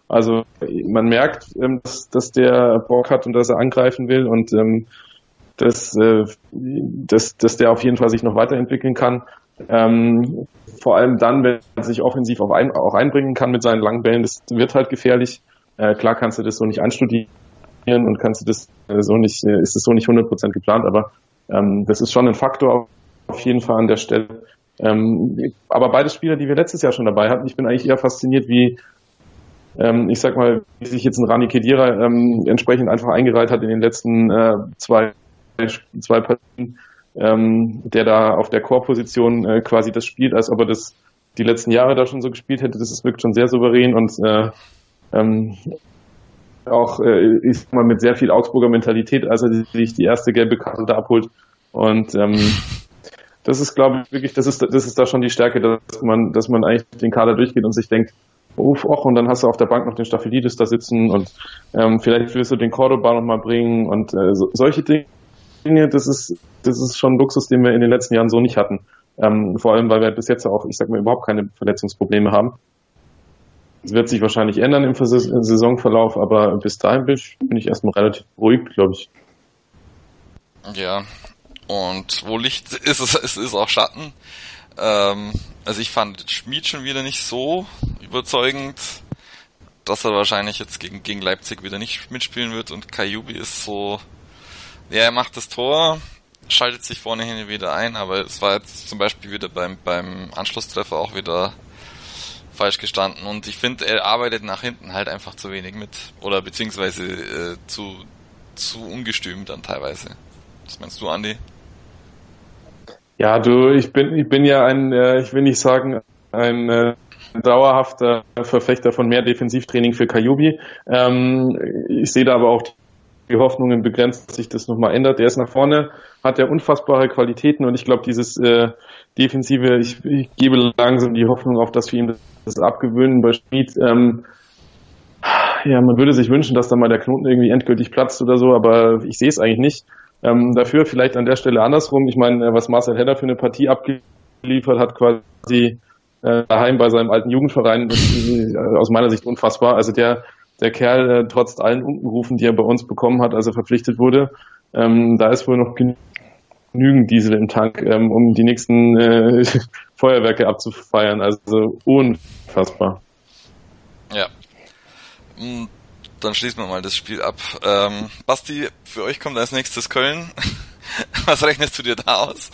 Also man merkt, ähm, dass, dass der Bock hat und dass er angreifen will und ähm, dass, äh, dass, dass der auf jeden Fall sich noch weiterentwickeln kann. Ähm, vor allem dann, wenn er sich offensiv auch, ein, auch einbringen kann mit seinen langen Bällen, das wird halt gefährlich. Äh, klar kannst du das so nicht anstudieren und kannst du das äh, so nicht, äh, ist das so nicht 100% geplant, aber ähm, das ist schon ein Faktor auf jeden Fall an der Stelle. Ähm, aber beide Spieler, die wir letztes Jahr schon dabei hatten, ich bin eigentlich eher fasziniert, wie ähm, ich sag mal, wie sich jetzt ein Rani Kedira ähm, entsprechend einfach eingereiht hat in den letzten äh, zwei zwei Partien, ähm, der da auf der Core-Position äh, quasi das spielt, als ob er das die letzten Jahre da schon so gespielt hätte. Das ist wirklich schon sehr souverän und äh, ähm, auch äh, ich sag mal mit sehr viel Augsburger Mentalität, als er sich die erste gelbe Karte abholt. Und ähm, das ist, glaube ich, wirklich, das ist, das ist da schon die Stärke, dass man, dass man eigentlich den Kader durchgeht und sich denkt, Ruf auch und dann hast du auf der Bank noch den Staphylides da sitzen und ähm, vielleicht willst du den Cordoba noch mal bringen und äh, so, solche Dinge das ist, das ist schon ein Luxus, den wir in den letzten Jahren so nicht hatten. Ähm, vor allem, weil wir bis jetzt auch, ich sag mal, überhaupt keine Verletzungsprobleme haben. Das wird sich wahrscheinlich ändern im Saisonverlauf, aber bis dahin bin ich, bin ich erstmal relativ ruhig, glaube ich. Ja, und wo Licht ist, es, es ist auch Schatten. Ähm, also ich fand Schmied schon wieder nicht so überzeugend, dass er wahrscheinlich jetzt gegen, gegen Leipzig wieder nicht mitspielen wird und Kayubi ist so, ja, er macht das Tor, schaltet sich vorne hin wieder ein, aber es war jetzt zum Beispiel wieder beim, beim Anschlusstreffer auch wieder falsch gestanden und ich finde, er arbeitet nach hinten halt einfach zu wenig mit oder beziehungsweise äh, zu, zu ungestüm dann teilweise. Was meinst du, Andi? Ja, du, ich bin, ich bin ja ein, äh, ich will nicht sagen, ein äh, dauerhafter Verfechter von mehr Defensivtraining für Kajubi. Ähm, ich sehe da aber auch die Hoffnungen begrenzt, dass sich das nochmal ändert. Der ist nach vorne, hat er unfassbare Qualitäten und ich glaube, dieses äh, Defensive, ich, ich gebe langsam die Hoffnung auf, dass wir ihm das abgewöhnen bei Schmid. Ähm, ja, man würde sich wünschen, dass da mal der Knoten irgendwie endgültig platzt oder so, aber ich sehe es eigentlich nicht. Ähm, dafür vielleicht an der Stelle andersrum. Ich meine, was Marcel Hedder für eine Partie abgeliefert hat, quasi äh, daheim bei seinem alten Jugendverein, ist äh, aus meiner Sicht unfassbar. Also der, der Kerl, äh, trotz allen Unkenrufen, die er bei uns bekommen hat, als er verpflichtet wurde, ähm, da ist wohl noch genügend Diesel im Tank, ähm, um die nächsten äh, Feuerwerke abzufeiern. Also unfassbar. Ja. Hm, dann schließen wir mal das Spiel ab. Ähm, Basti, für euch kommt als nächstes Köln. Was rechnest du dir da aus?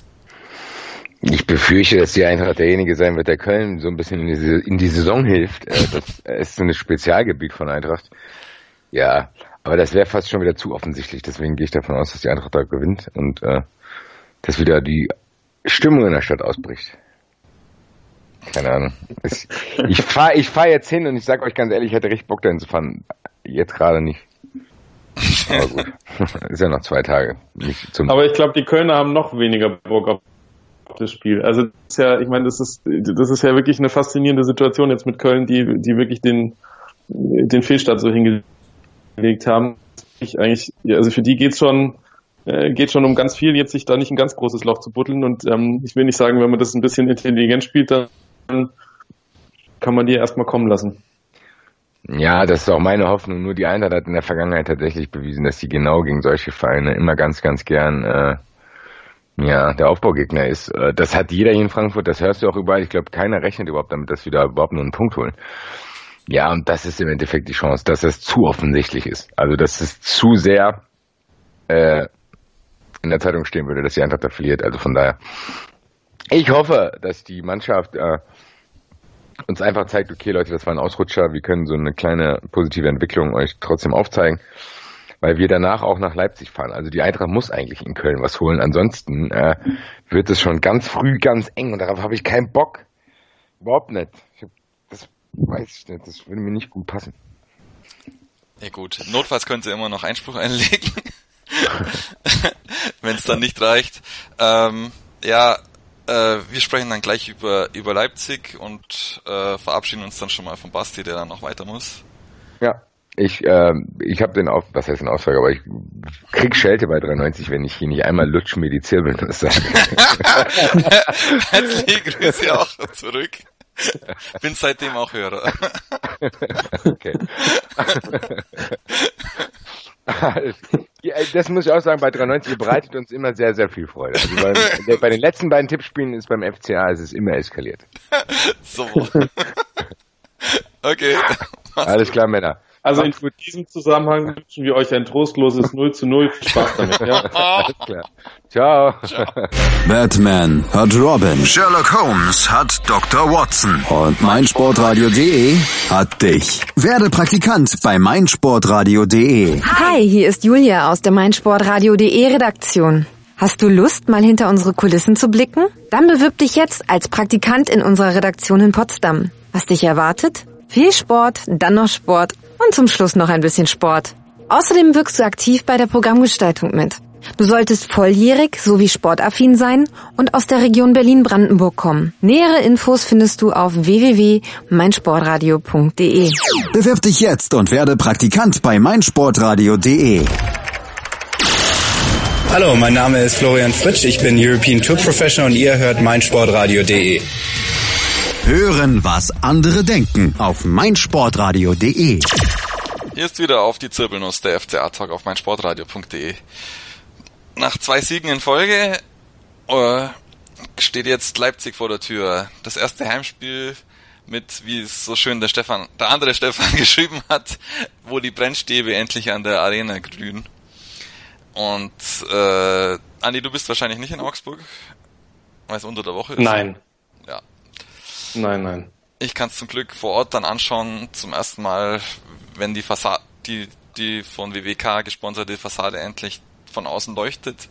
Ich befürchte, dass die Eintracht derjenige sein wird, der Köln so ein bisschen in die, in die Saison hilft. Äh, das ist so ein Spezialgebiet von Eintracht. Ja, aber das wäre fast schon wieder zu offensichtlich. Deswegen gehe ich davon aus, dass die Eintracht da gewinnt und äh, dass wieder die Stimmung in der Stadt ausbricht. Keine Ahnung. Ich fahre ich fahr jetzt hin und ich sage euch ganz ehrlich, ich hätte richtig Bock dahin zu fahren. Jetzt gerade nicht. Aber gut. ist ja noch zwei Tage. Aber ich glaube, die Kölner haben noch weniger Bock auf das Spiel. Also das ist ja, ich meine, das ist das ist ja wirklich eine faszinierende Situation jetzt mit Köln, die die wirklich den den Fehlstart so hingelegt haben. Ich eigentlich, also für die geht's schon äh, geht schon um ganz viel, jetzt sich da nicht ein ganz großes Loch zu buddeln. Und ähm, ich will nicht sagen, wenn man das ein bisschen intelligent spielt, dann kann man die erstmal kommen lassen. Ja, das ist auch meine Hoffnung. Nur die Eintracht hat in der Vergangenheit tatsächlich bewiesen, dass sie genau gegen solche Vereine immer ganz, ganz gern äh, ja, der Aufbaugegner ist. Äh, das hat jeder hier in Frankfurt, das hörst du auch überall. Ich glaube, keiner rechnet überhaupt damit, dass wir da überhaupt nur einen Punkt holen. Ja, und das ist im Endeffekt die Chance, dass es zu offensichtlich ist. Also, dass es zu sehr äh, in der Zeitung stehen würde, dass die Eintracht da verliert. Also von daher, ich hoffe, dass die Mannschaft äh, uns einfach zeigt, okay Leute, das war ein Ausrutscher, wir können so eine kleine positive Entwicklung euch trotzdem aufzeigen weil wir danach auch nach Leipzig fahren. Also die Eintracht muss eigentlich in Köln was holen. Ansonsten äh, wird es schon ganz früh ganz eng und darauf habe ich keinen Bock. Überhaupt nicht. Hab, das weiß ich nicht. Das würde mir nicht gut passen. Ja gut, notfalls könnt ihr immer noch Einspruch einlegen, wenn es dann nicht reicht. Ähm, ja, äh, wir sprechen dann gleich über über Leipzig und äh, verabschieden uns dann schon mal von Basti, der dann noch weiter muss. Ja, ich, äh, ich habe den Auf, was heißt ein Auftrag, aber ich krieg Schelte bei 93, wenn ich hier nicht einmal lutsch mir die Zirbelnuss sage. Herzliche Grüße auch zurück. Bin seitdem auch Hörer. okay. das muss ich auch sagen, bei 93 bereitet uns immer sehr, sehr viel Freude. Also bei, bei den letzten beiden Tippspielen ist beim FCA ist es immer eskaliert. So. Okay. Alles klar, Männer. Also in diesem Zusammenhang wünschen wir euch ein trostloses 0 zu 0. Viel Spaß damit, ja? Alles klar. Ciao. Batman hat Robin. Sherlock Holmes hat Dr. Watson. Und meinsportradio.de hat dich. Werde Praktikant bei meinsportradio.de. Hi, hier ist Julia aus der meinsportradio.de Redaktion. Hast du Lust, mal hinter unsere Kulissen zu blicken? Dann bewirb dich jetzt als Praktikant in unserer Redaktion in Potsdam. Was dich erwartet? Viel Sport, dann noch Sport und zum Schluss noch ein bisschen Sport. Außerdem wirkst du aktiv bei der Programmgestaltung mit. Du solltest volljährig sowie sportaffin sein und aus der Region Berlin-Brandenburg kommen. Nähere Infos findest du auf www.meinsportradio.de. Bewirb dich jetzt und werde Praktikant bei meinsportradio.de. Hallo, mein Name ist Florian Fritsch, ich bin European Tour Professional und ihr hört meinsportradio.de. Hören, was andere denken auf meinsportradio.de. Hier ist wieder auf die Zirbelnuss der FCA-Talk auf meinsportradio.de. Nach zwei Siegen in Folge äh, steht jetzt Leipzig vor der Tür. Das erste Heimspiel mit, wie es so schön der Stefan, der andere Stefan geschrieben hat, wo die Brennstäbe endlich an der Arena glühen. Und äh, Andi, du bist wahrscheinlich nicht in Augsburg, weil es unter der Woche ist. Nein. Nein, nein. Ich kann es zum Glück vor Ort dann anschauen, zum ersten Mal, wenn die Fassade, die, die von WWK gesponserte Fassade endlich von außen leuchtet.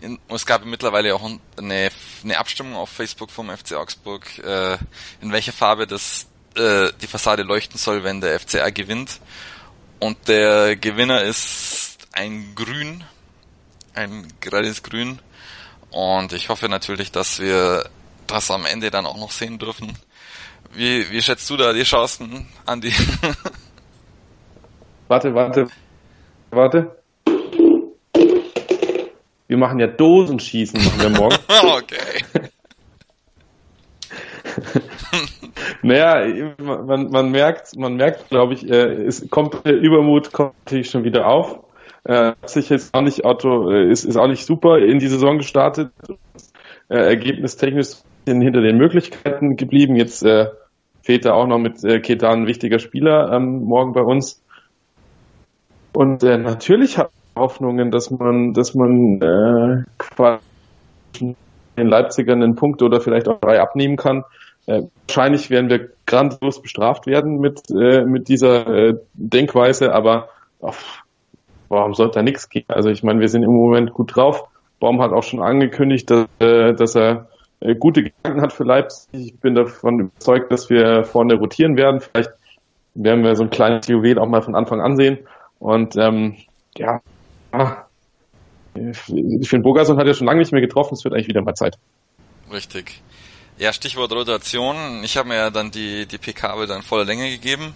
In, es gab mittlerweile auch eine eine Abstimmung auf Facebook vom FC Augsburg, äh, in welcher Farbe das äh, die Fassade leuchten soll, wenn der FCA gewinnt. Und der Gewinner ist ein Grün, ein gerades Grün. Und ich hoffe natürlich, dass wir das am Ende dann auch noch sehen dürfen. Wie, wie schätzt du da die Chancen, Andi? warte, warte, warte. Wir machen ja Dosenschießen machen wir morgen. okay. naja, man, man merkt, man merkt, glaube ich, äh, es kommt der Übermut kommt natürlich schon wieder auf. Äh, sich jetzt auch nicht Auto, äh, ist, ist auch nicht super in die Saison gestartet. Äh, ergebnistechnisch hinter den Möglichkeiten geblieben. Jetzt äh, fehlt er auch noch mit äh, Ketan ein wichtiger Spieler ähm, morgen bei uns. Und äh, natürlich hat Hoffnungen, dass man, dass man äh, quasi den Leipzigern einen Punkt oder vielleicht auch drei abnehmen kann. Äh, wahrscheinlich werden wir grandios bestraft werden mit, äh, mit dieser äh, Denkweise, aber auf, warum sollte da nichts gehen? Also ich meine, wir sind im Moment gut drauf. Baum hat auch schon angekündigt, dass, äh, dass er gute Gedanken hat für Leipzig. Ich bin davon überzeugt, dass wir vorne rotieren werden. Vielleicht werden wir so ein kleines Juwel auch mal von Anfang an sehen. Und ähm, ja, ich finde, Bogason hat ja schon lange nicht mehr getroffen, es wird eigentlich wieder mal Zeit. Richtig. Ja, Stichwort Rotation. Ich habe mir ja dann die, die PK in voller Länge gegeben.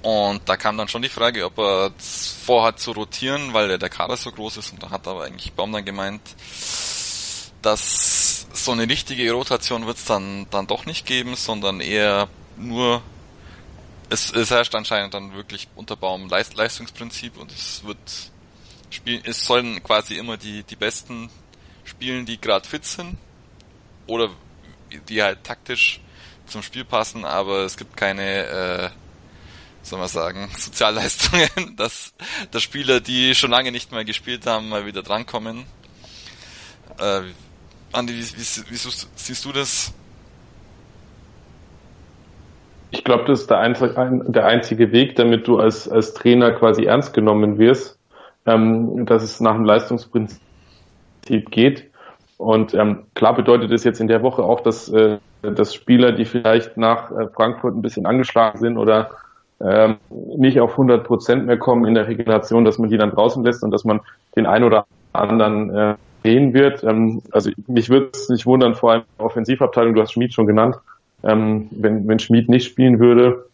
Und da kam dann schon die Frage, ob er vorhat zu rotieren, weil der Kader so groß ist. Und da hat aber eigentlich Baum dann gemeint, dass so eine richtige Rotation wird es dann, dann doch nicht geben, sondern eher nur, es, es herrscht anscheinend dann wirklich unter Baum Leist, Leistungsprinzip und es wird spielen, es sollen quasi immer die, die Besten spielen, die gerade fit sind oder die halt taktisch zum Spiel passen, aber es gibt keine, äh, soll man sagen, Sozialleistungen, dass, dass Spieler, die schon lange nicht mehr gespielt haben, mal wieder drankommen. Äh, Andi, wie, wie, wie siehst du das? Ich glaube, das ist der, einzig, der einzige Weg, damit du als, als Trainer quasi ernst genommen wirst ähm, dass es nach dem Leistungsprinzip geht. Und ähm, klar bedeutet es jetzt in der Woche auch, dass, äh, dass Spieler, die vielleicht nach äh, Frankfurt ein bisschen angeschlagen sind oder ähm, nicht auf 100 Prozent mehr kommen in der Regulation, dass man die dann draußen lässt und dass man den einen oder anderen äh, sehen wird. Ähm, also mich würde es nicht wundern, vor allem Offensivabteilung, du hast Schmid schon genannt, ähm, wenn, wenn Schmid nicht spielen würde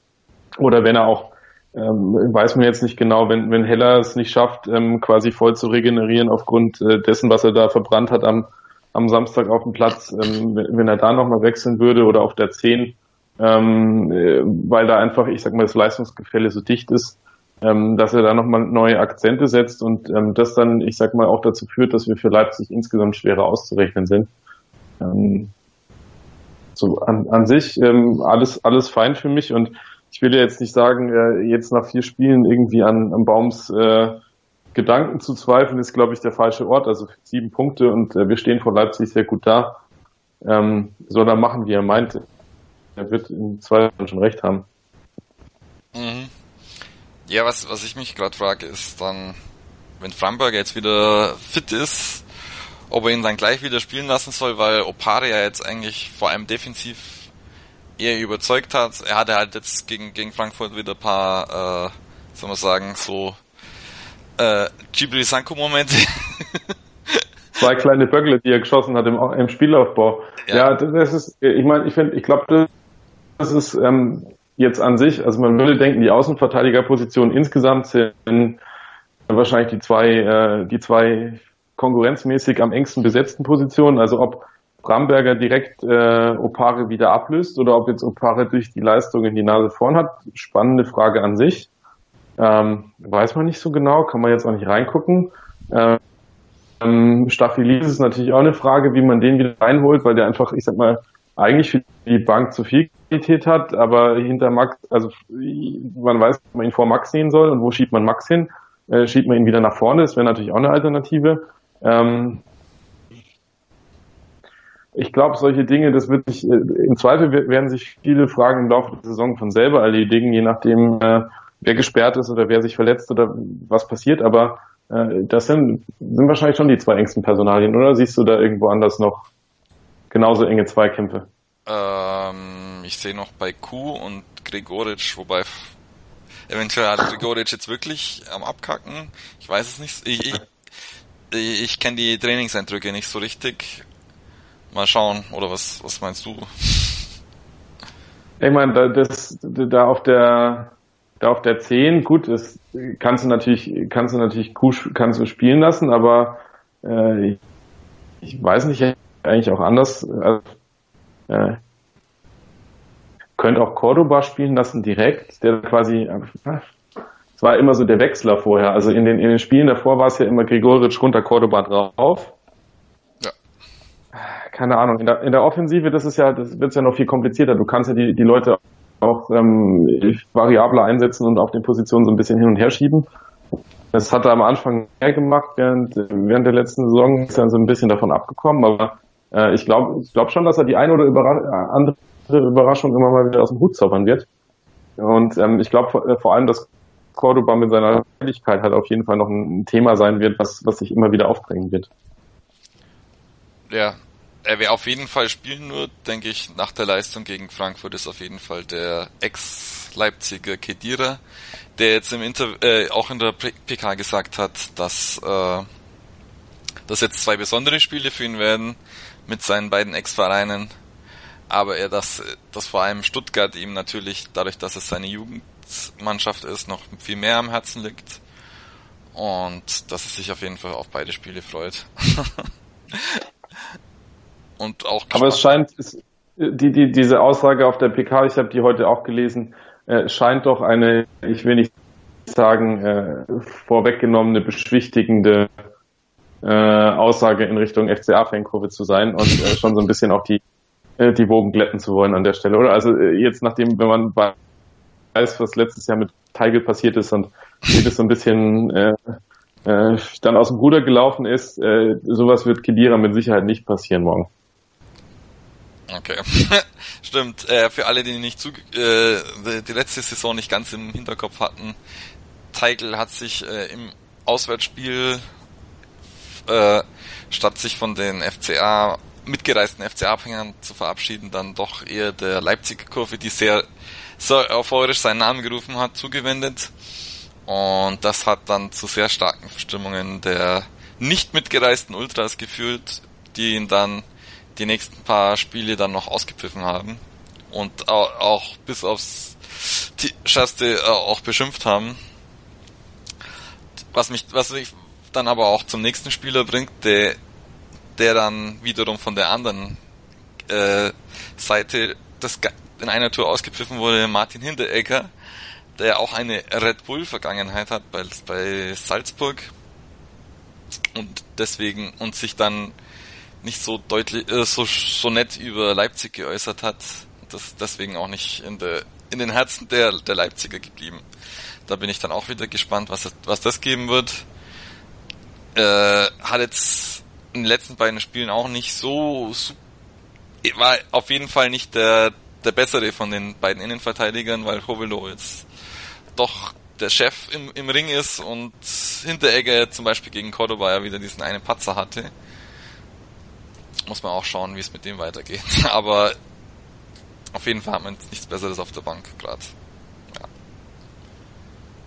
oder wenn er auch ähm, weiß man jetzt nicht genau, wenn, wenn Heller es nicht schafft, ähm, quasi voll zu regenerieren aufgrund äh, dessen, was er da verbrannt hat am, am Samstag auf dem Platz, ähm, wenn, wenn er da nochmal wechseln würde oder auf der 10, ähm, äh, weil da einfach, ich sag mal, das Leistungsgefälle so dicht ist, ähm, dass er da nochmal neue Akzente setzt und ähm, das dann, ich sag mal, auch dazu führt, dass wir für Leipzig insgesamt schwerer auszurechnen sind. Ähm, so an, an sich ähm, alles alles fein für mich und ich will ja jetzt nicht sagen, äh, jetzt nach vier Spielen irgendwie an, an Baums äh, Gedanken zu zweifeln, ist, glaube ich, der falsche Ort. Also sieben Punkte und äh, wir stehen vor Leipzig sehr gut da. Ähm, soll er machen, wie er meint. Er wird im Zweifel schon recht haben. Mhm. Ja, was, was ich mich gerade frage, ist dann, wenn Framberg jetzt wieder fit ist, ob er ihn dann gleich wieder spielen lassen soll, weil Opare ja jetzt eigentlich vor allem defensiv eher überzeugt hat. Er hatte halt jetzt gegen, gegen Frankfurt wieder ein paar, äh, soll man sagen, so äh, Ghibli Sanko-Momente. Zwei kleine Böckle, die er geschossen hat im, im Spielaufbau. Ja. ja, das ist, ich meine, ich finde, ich glaube, das ist ähm, jetzt an sich, also man würde denken, die Außenverteidigerpositionen insgesamt sind wahrscheinlich die zwei, äh, die zwei konkurrenzmäßig am engsten besetzten Positionen. Also ob Bramberger direkt äh, Opare wieder ablöst oder ob jetzt Opare durch die Leistung in die Nase vorn hat. Spannende Frage an sich. Ähm, weiß man nicht so genau, kann man jetzt auch nicht reingucken. Ähm, Staphylis ist natürlich auch eine Frage, wie man den wieder reinholt, weil der einfach, ich sag mal, eigentlich für die Bank zu viel Qualität hat, aber hinter Max, also man weiß, ob man ihn vor Max sehen soll und wo schiebt man Max hin? Äh, schiebt man ihn wieder nach vorne? Das wäre natürlich auch eine Alternative. Ähm, ich glaube, solche Dinge, das wird sich, äh, im Zweifel werden sich viele Fragen im Laufe der Saison von selber erledigen, je nachdem, äh, wer gesperrt ist oder wer sich verletzt oder was passiert. Aber äh, das sind, sind wahrscheinlich schon die zwei engsten Personalien, oder? Siehst du da irgendwo anders noch genauso enge Zweikämpfe. Ähm, ich sehe noch bei Kuh und Gregoritsch, wobei eventuell hat Gregoritsch jetzt wirklich am Abkacken. Ich weiß es nicht. Ich, ich, ich kenne die Trainingseindrücke nicht so richtig. Mal schauen, oder was, was meinst du? Ich meine, da, das, da auf der da auf der 10, gut, das kannst du natürlich, kannst du natürlich kannst du spielen lassen, aber äh, ich, ich weiß nicht, eigentlich auch anders. Also, äh, könnte auch Cordoba spielen lassen direkt, der quasi, es war immer so der Wechsler vorher. Also in den, in den Spielen davor war es ja immer Gregoritsch runter, Cordoba drauf. Ja. Keine Ahnung. In der, in der Offensive, das ist ja, das wird ja noch viel komplizierter. Du kannst ja die, die Leute auch ähm, variabler einsetzen und auf den Positionen so ein bisschen hin und her schieben. Das hat er am Anfang mehr gemacht, während, während der letzten Saison ist er so ein bisschen davon abgekommen, aber äh, ich glaube ich glaub schon, dass er die eine oder überra andere Überraschung immer mal wieder aus dem Hut zaubern wird. Und ähm, ich glaube vor, äh, vor allem, dass Cordoba mit seiner Helligkeit halt auf jeden Fall noch ein Thema sein wird, was, was sich immer wieder aufdrängen wird. Ja, er wäre auf jeden Fall spielen, nur denke ich, nach der Leistung gegen Frankfurt ist auf jeden Fall der Ex-Leipziger Kedira, der jetzt im Inter äh, auch in der PK gesagt hat, dass äh, das jetzt zwei besondere Spiele für ihn werden mit seinen beiden Ex-Vereinen, aber er das, das vor allem Stuttgart ihm natürlich, dadurch, dass es seine Jugendmannschaft ist, noch viel mehr am Herzen liegt und dass er sich auf jeden Fall auf beide Spiele freut. und auch. Aber es scheint, es, die, die, diese Aussage auf der PK, ich habe die heute auch gelesen, äh, scheint doch eine, ich will nicht sagen, äh, vorweggenommene, beschwichtigende äh, Aussage in Richtung FCA-Fankurve zu sein und äh, schon so ein bisschen auch die, äh, die Wogen glätten zu wollen an der Stelle, oder? Also äh, jetzt nachdem, wenn man weiß, was letztes Jahr mit Teigel passiert ist und wie das so ein bisschen äh, äh, dann aus dem Ruder gelaufen ist, äh, sowas wird Kedira mit Sicherheit nicht passieren morgen. Okay. Stimmt. Äh, für alle, die nicht zu, äh, die letzte Saison nicht ganz im Hinterkopf hatten, Teigl hat sich äh, im Auswärtsspiel äh, statt sich von den FCA mitgereisten FCA-Abhängern zu verabschieden, dann doch eher der Leipziger Kurve, die sehr, sehr euphorisch seinen Namen gerufen hat, zugewendet. Und das hat dann zu sehr starken Verstimmungen der nicht mitgereisten Ultras geführt, die ihn dann die nächsten paar Spiele dann noch ausgepfiffen haben und auch bis aufs Schärfste äh, auch beschimpft haben. Was mich, was mich dann aber auch zum nächsten Spieler bringt, der, der dann wiederum von der anderen äh, Seite das in einer Tour ausgepfiffen wurde, Martin Hinteregger, der auch eine Red Bull Vergangenheit hat bei, bei Salzburg und deswegen und sich dann nicht so deutlich, äh, so, so nett über Leipzig geäußert hat. Das deswegen auch nicht in, der, in den Herzen der, der Leipziger geblieben. Da bin ich dann auch wieder gespannt, was, was das geben wird. Äh, hat jetzt in den letzten beiden Spielen auch nicht so, war auf jeden Fall nicht der, der bessere von den beiden Innenverteidigern, weil Hovelo jetzt doch der Chef im, im Ring ist und Hinteregger zum Beispiel gegen Cordoba ja wieder diesen einen Patzer hatte muss man auch schauen, wie es mit dem weitergeht. Aber auf jeden Fall hat man nichts Besseres auf der Bank gerade. Ja.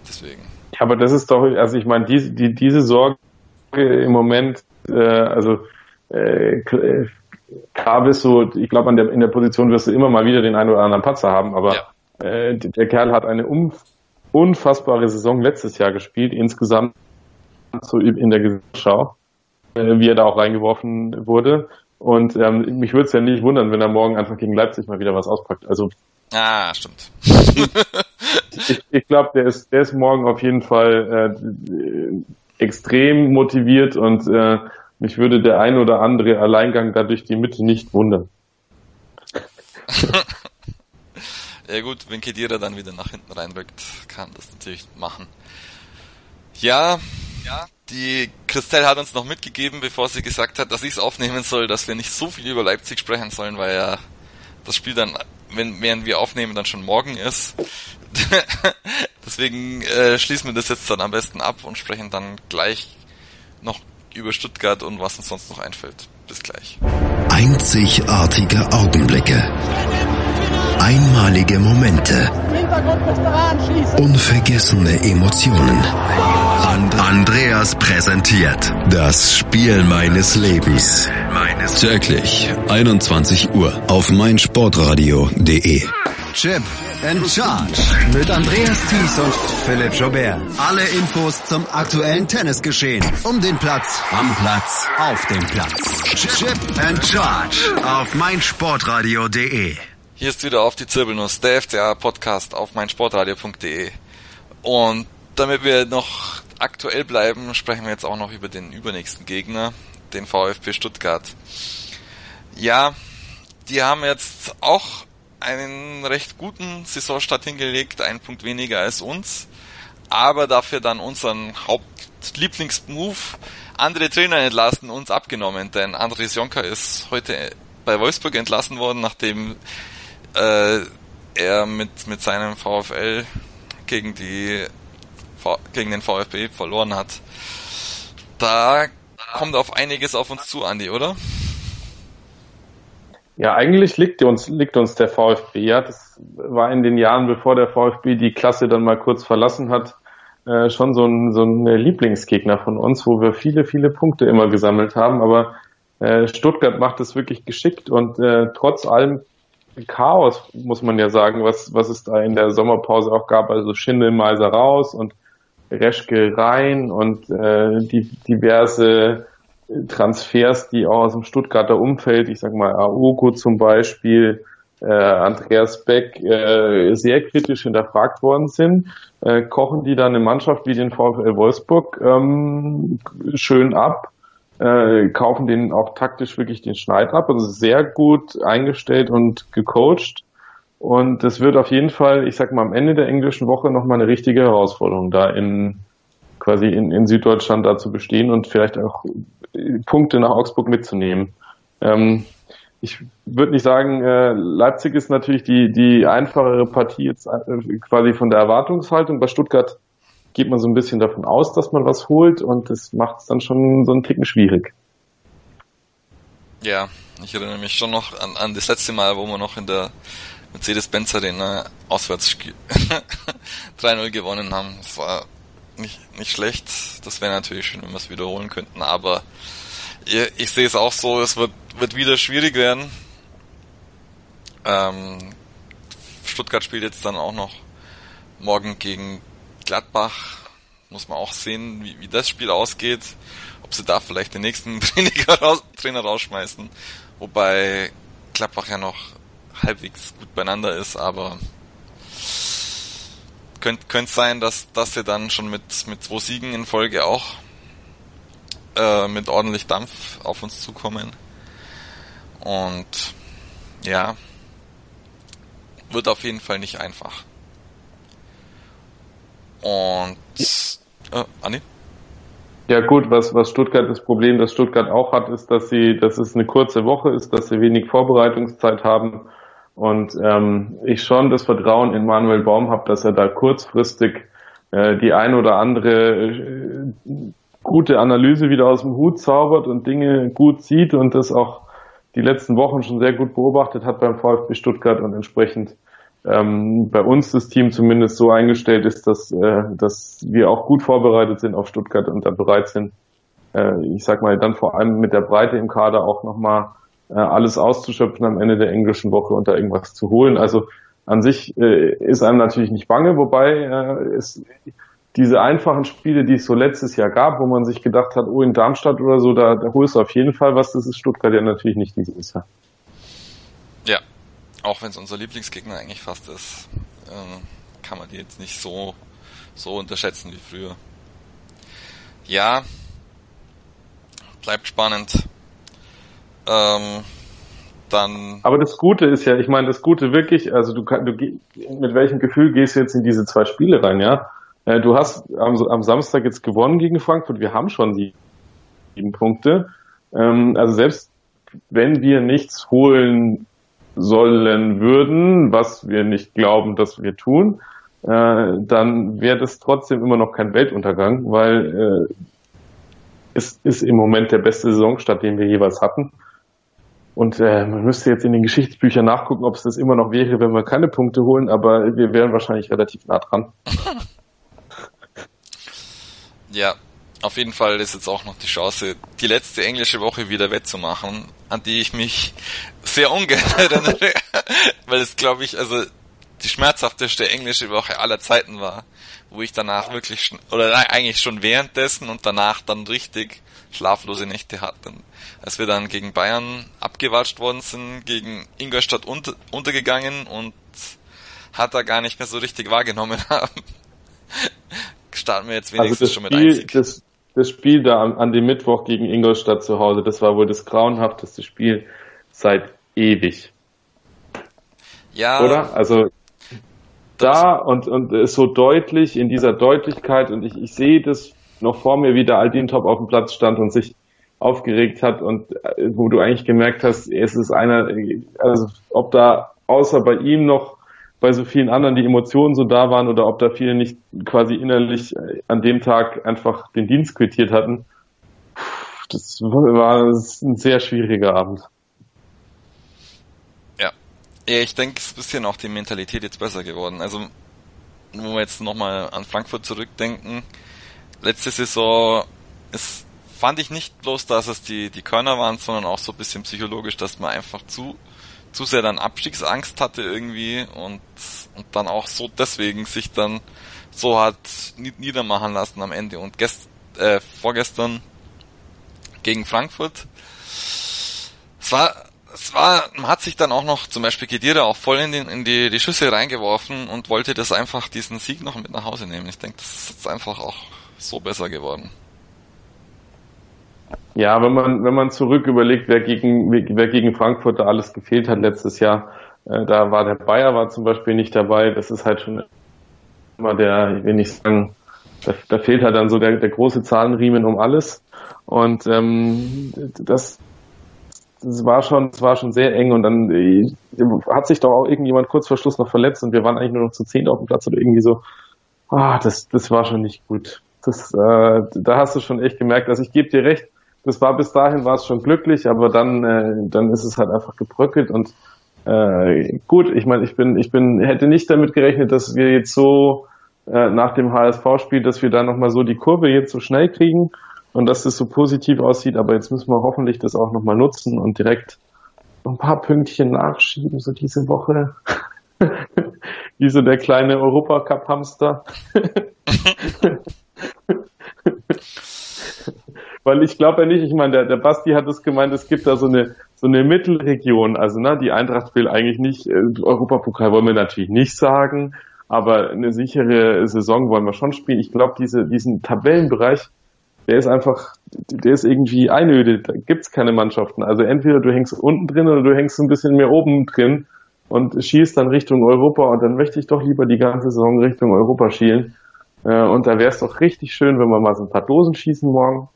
Deswegen. Ja, aber das ist doch, also ich meine, die, die, diese Sorge im Moment, äh, also äh, klar bist du, ich glaube, der, in der Position wirst du immer mal wieder den einen oder anderen Patzer haben, aber ja. äh, der Kerl hat eine unfassbare Saison letztes Jahr gespielt, insgesamt so in der Gesamtschau, äh, wie er da auch reingeworfen wurde. Und ähm, mich würde es ja nicht wundern, wenn er morgen einfach gegen Leipzig mal wieder was auspackt. Also Ah, stimmt. ich ich glaube, der ist, der ist morgen auf jeden Fall äh, extrem motiviert und äh, mich würde der ein oder andere Alleingang da durch die Mitte nicht wundern. ja gut, wenn Kedira dann wieder nach hinten reinrückt, kann das natürlich machen. Ja, ja, die Christelle hat uns noch mitgegeben, bevor sie gesagt hat, dass ich es aufnehmen soll, dass wir nicht so viel über Leipzig sprechen sollen, weil ja das Spiel dann, wenn, während wir aufnehmen, dann schon morgen ist. Deswegen äh, schließen wir das jetzt dann am besten ab und sprechen dann gleich noch über Stuttgart und was uns sonst noch einfällt. Bis gleich. Einzigartige Augenblicke. Einmalige Momente. Unvergessene Emotionen. And Andreas präsentiert das Spiel meines Lebens. Täglich 21 Uhr auf meinsportradio.de. Chip and Charge mit Andreas Thies und Philipp Jobert. Alle Infos zum aktuellen Tennisgeschehen. Um den Platz, am Platz, auf dem Platz. Chip and Charge auf meinsportradio.de. Hier ist wieder auf die Zirbelnuss, der FCA-Podcast auf meinsportradio.de. Und damit wir noch aktuell bleiben, sprechen wir jetzt auch noch über den übernächsten Gegner, den VfB Stuttgart. Ja, die haben jetzt auch einen recht guten Saisonstart hingelegt, einen Punkt weniger als uns, aber dafür dann unseren Hauptlieblingsmove andere Trainer entlassen, uns abgenommen, denn Andres Jonka ist heute bei Wolfsburg entlassen worden, nachdem äh, er mit, mit seinem VfL gegen die gegen den VfB verloren hat. Da kommt auf einiges auf uns zu, Andi, oder? Ja, eigentlich liegt uns, liegt uns der VfB. Ja, das war in den Jahren, bevor der VfB die Klasse dann mal kurz verlassen hat, äh, schon so ein, so ein Lieblingsgegner von uns, wo wir viele, viele Punkte immer gesammelt haben. Aber äh, Stuttgart macht es wirklich geschickt und äh, trotz allem Chaos, muss man ja sagen, was, was es da in der Sommerpause auch gab. Also Schindelmeiser raus und Reschke rein und äh, die diverse Transfers, die auch aus dem Stuttgarter Umfeld, ich sag mal Aogo zum Beispiel, äh, Andreas Beck äh, sehr kritisch hinterfragt worden sind, äh, kochen die dann eine Mannschaft wie den VfL Wolfsburg ähm, schön ab äh, kaufen den auch taktisch wirklich den Schneid ab. Also sehr gut eingestellt und gecoacht. Und das wird auf jeden Fall, ich sag mal, am Ende der englischen Woche nochmal eine richtige Herausforderung, da in quasi in, in Süddeutschland da zu bestehen und vielleicht auch Punkte nach Augsburg mitzunehmen. Ähm, ich würde nicht sagen, äh, Leipzig ist natürlich die, die einfachere Partie jetzt äh, quasi von der Erwartungshaltung. Bei Stuttgart geht man so ein bisschen davon aus, dass man was holt und das macht es dann schon so einen Ticken schwierig. Ja, ich erinnere mich schon noch an, an das letzte Mal, wo wir noch in der Mercedes-Benz Arena auswärts 3-0 gewonnen haben. Das war nicht, nicht schlecht. Das wäre natürlich schön, wenn wir es wiederholen könnten, aber ich, ich sehe es auch so, es wird, wird wieder schwierig werden. Ähm, Stuttgart spielt jetzt dann auch noch morgen gegen Gladbach muss man auch sehen, wie, wie das Spiel ausgeht, ob sie da vielleicht den nächsten Trainer, raus, Trainer rausschmeißen, wobei Gladbach ja noch halbwegs gut beieinander ist, aber könnte könnt sein, dass, dass sie dann schon mit, mit zwei Siegen in Folge auch äh, mit ordentlich Dampf auf uns zukommen. Und ja, wird auf jeden Fall nicht einfach. Und äh, Anni? Ja gut, was, was Stuttgart das Problem, das Stuttgart auch hat, ist, dass sie, dass es eine kurze Woche ist, dass sie wenig Vorbereitungszeit haben und ähm, ich schon das Vertrauen in Manuel Baum habe, dass er da kurzfristig äh, die ein oder andere äh, gute Analyse wieder aus dem Hut zaubert und Dinge gut sieht und das auch die letzten Wochen schon sehr gut beobachtet hat beim VfB Stuttgart und entsprechend ähm, bei uns das Team zumindest so eingestellt ist, dass, äh, dass wir auch gut vorbereitet sind auf Stuttgart und dann bereit sind, äh, ich sag mal, dann vor allem mit der Breite im Kader auch nochmal äh, alles auszuschöpfen am Ende der englischen Woche und da irgendwas zu holen. Also an sich äh, ist einem natürlich nicht bange, wobei äh, es diese einfachen Spiele, die es so letztes Jahr gab, wo man sich gedacht hat, oh, in Darmstadt oder so, da, da holst du auf jeden Fall was, das ist Stuttgart ja natürlich nicht dieses Jahr. Auch wenn es unser Lieblingsgegner eigentlich fast ist, äh, kann man die jetzt nicht so, so unterschätzen wie früher. Ja, bleibt spannend. Ähm, dann. Aber das Gute ist ja, ich meine, das Gute wirklich, also du, kannst, du mit welchem Gefühl gehst du jetzt in diese zwei Spiele rein, ja? Äh, du hast am, am Samstag jetzt gewonnen gegen Frankfurt, wir haben schon die sieben Punkte. Ähm, also selbst wenn wir nichts holen sollen würden, was wir nicht glauben, dass wir tun, äh, dann wäre das trotzdem immer noch kein Weltuntergang, weil äh, es ist im Moment der beste Saisonstart, den wir jeweils hatten. Und äh, man müsste jetzt in den Geschichtsbüchern nachgucken, ob es das immer noch wäre, wenn wir keine Punkte holen, aber wir wären wahrscheinlich relativ nah dran. ja, auf jeden Fall ist jetzt auch noch die Chance, die letzte englische Woche wieder wettzumachen, an die ich mich sehr ungern erinnere, weil es glaube ich, also die schmerzhafteste englische Woche aller Zeiten war, wo ich danach wirklich, oder eigentlich schon währenddessen und danach dann richtig schlaflose Nächte hatte. Als wir dann gegen Bayern abgewatscht worden sind, gegen Ingolstadt unter, untergegangen und hat er gar nicht mehr so richtig wahrgenommen haben. Starten wir jetzt also wenigstens also schon mit Spiel, das, das Spiel da an, an dem Mittwoch gegen Ingolstadt zu Hause, das war wohl das grauenhafteste Spiel seit ewig. Ja. Oder? Also da und, und so deutlich in dieser Deutlichkeit und ich, ich sehe das noch vor mir, wie der Aldin-Top auf dem Platz stand und sich aufgeregt hat und äh, wo du eigentlich gemerkt hast, es ist einer, also ob da außer bei ihm noch bei so vielen anderen die Emotionen so da waren oder ob da viele nicht quasi innerlich äh, an dem Tag einfach den Dienst quittiert hatten. Das war ein sehr schwieriger Abend. Ja. Ich denke, es ist ein bisschen auch die Mentalität jetzt besser geworden. Also, wenn wir jetzt nochmal an Frankfurt zurückdenken, letzte Saison ist fand ich nicht bloß, dass es die, die Körner waren, sondern auch so ein bisschen psychologisch, dass man einfach zu, zu sehr dann Abstiegsangst hatte irgendwie und, und dann auch so deswegen sich dann so hat niedermachen lassen am Ende. Und gest, äh, vorgestern gegen Frankfurt, es war, es war, man hat sich dann auch noch, zum Beispiel Gedira auch voll in, den, in die, die Schüsse reingeworfen und wollte das einfach, diesen Sieg noch mit nach Hause nehmen. Ich denke, das ist jetzt einfach auch so besser geworden. Ja, wenn man, wenn man zurück überlegt, wer gegen, wer gegen Frankfurt da alles gefehlt hat letztes Jahr, äh, da war der Bayer war zum Beispiel nicht dabei, das ist halt schon immer der, ich will nicht sagen, da, da fehlt halt dann so der, der große Zahlenriemen um alles. Und ähm, das, das war schon, das war schon sehr eng und dann äh, hat sich doch auch irgendjemand kurz vor Schluss noch verletzt und wir waren eigentlich nur noch zu zehn auf dem Platz oder irgendwie so. Ah, das, das war schon nicht gut. Das, äh, da hast du schon echt gemerkt, also ich gebe dir recht, das war bis dahin war es schon glücklich, aber dann, äh, dann ist es halt einfach gebröckelt und äh, gut, ich meine, ich bin, ich bin, hätte nicht damit gerechnet, dass wir jetzt so äh, nach dem HSV-Spiel, dass wir da nochmal so die Kurve jetzt so schnell kriegen und dass das so positiv aussieht, aber jetzt müssen wir hoffentlich das auch nochmal nutzen und direkt ein paar Pünktchen nachschieben, so diese Woche. Wie so der kleine Europacup-Hamster. Weil ich glaube ja nicht, ich meine, der, der Basti hat es gemeint, es gibt da so eine, so eine Mittelregion. Also, ne, die Eintracht will eigentlich nicht, äh, Europapokal wollen wir natürlich nicht sagen, aber eine sichere Saison wollen wir schon spielen. Ich glaube, diese, diesen Tabellenbereich, der ist einfach, der ist irgendwie einöde. Da gibt's keine Mannschaften. Also entweder du hängst unten drin oder du hängst ein bisschen mehr oben drin und schießt dann Richtung Europa und dann möchte ich doch lieber die ganze Saison Richtung Europa schielen. Äh, und da wäre es doch richtig schön, wenn wir mal so ein paar Dosen schießen morgen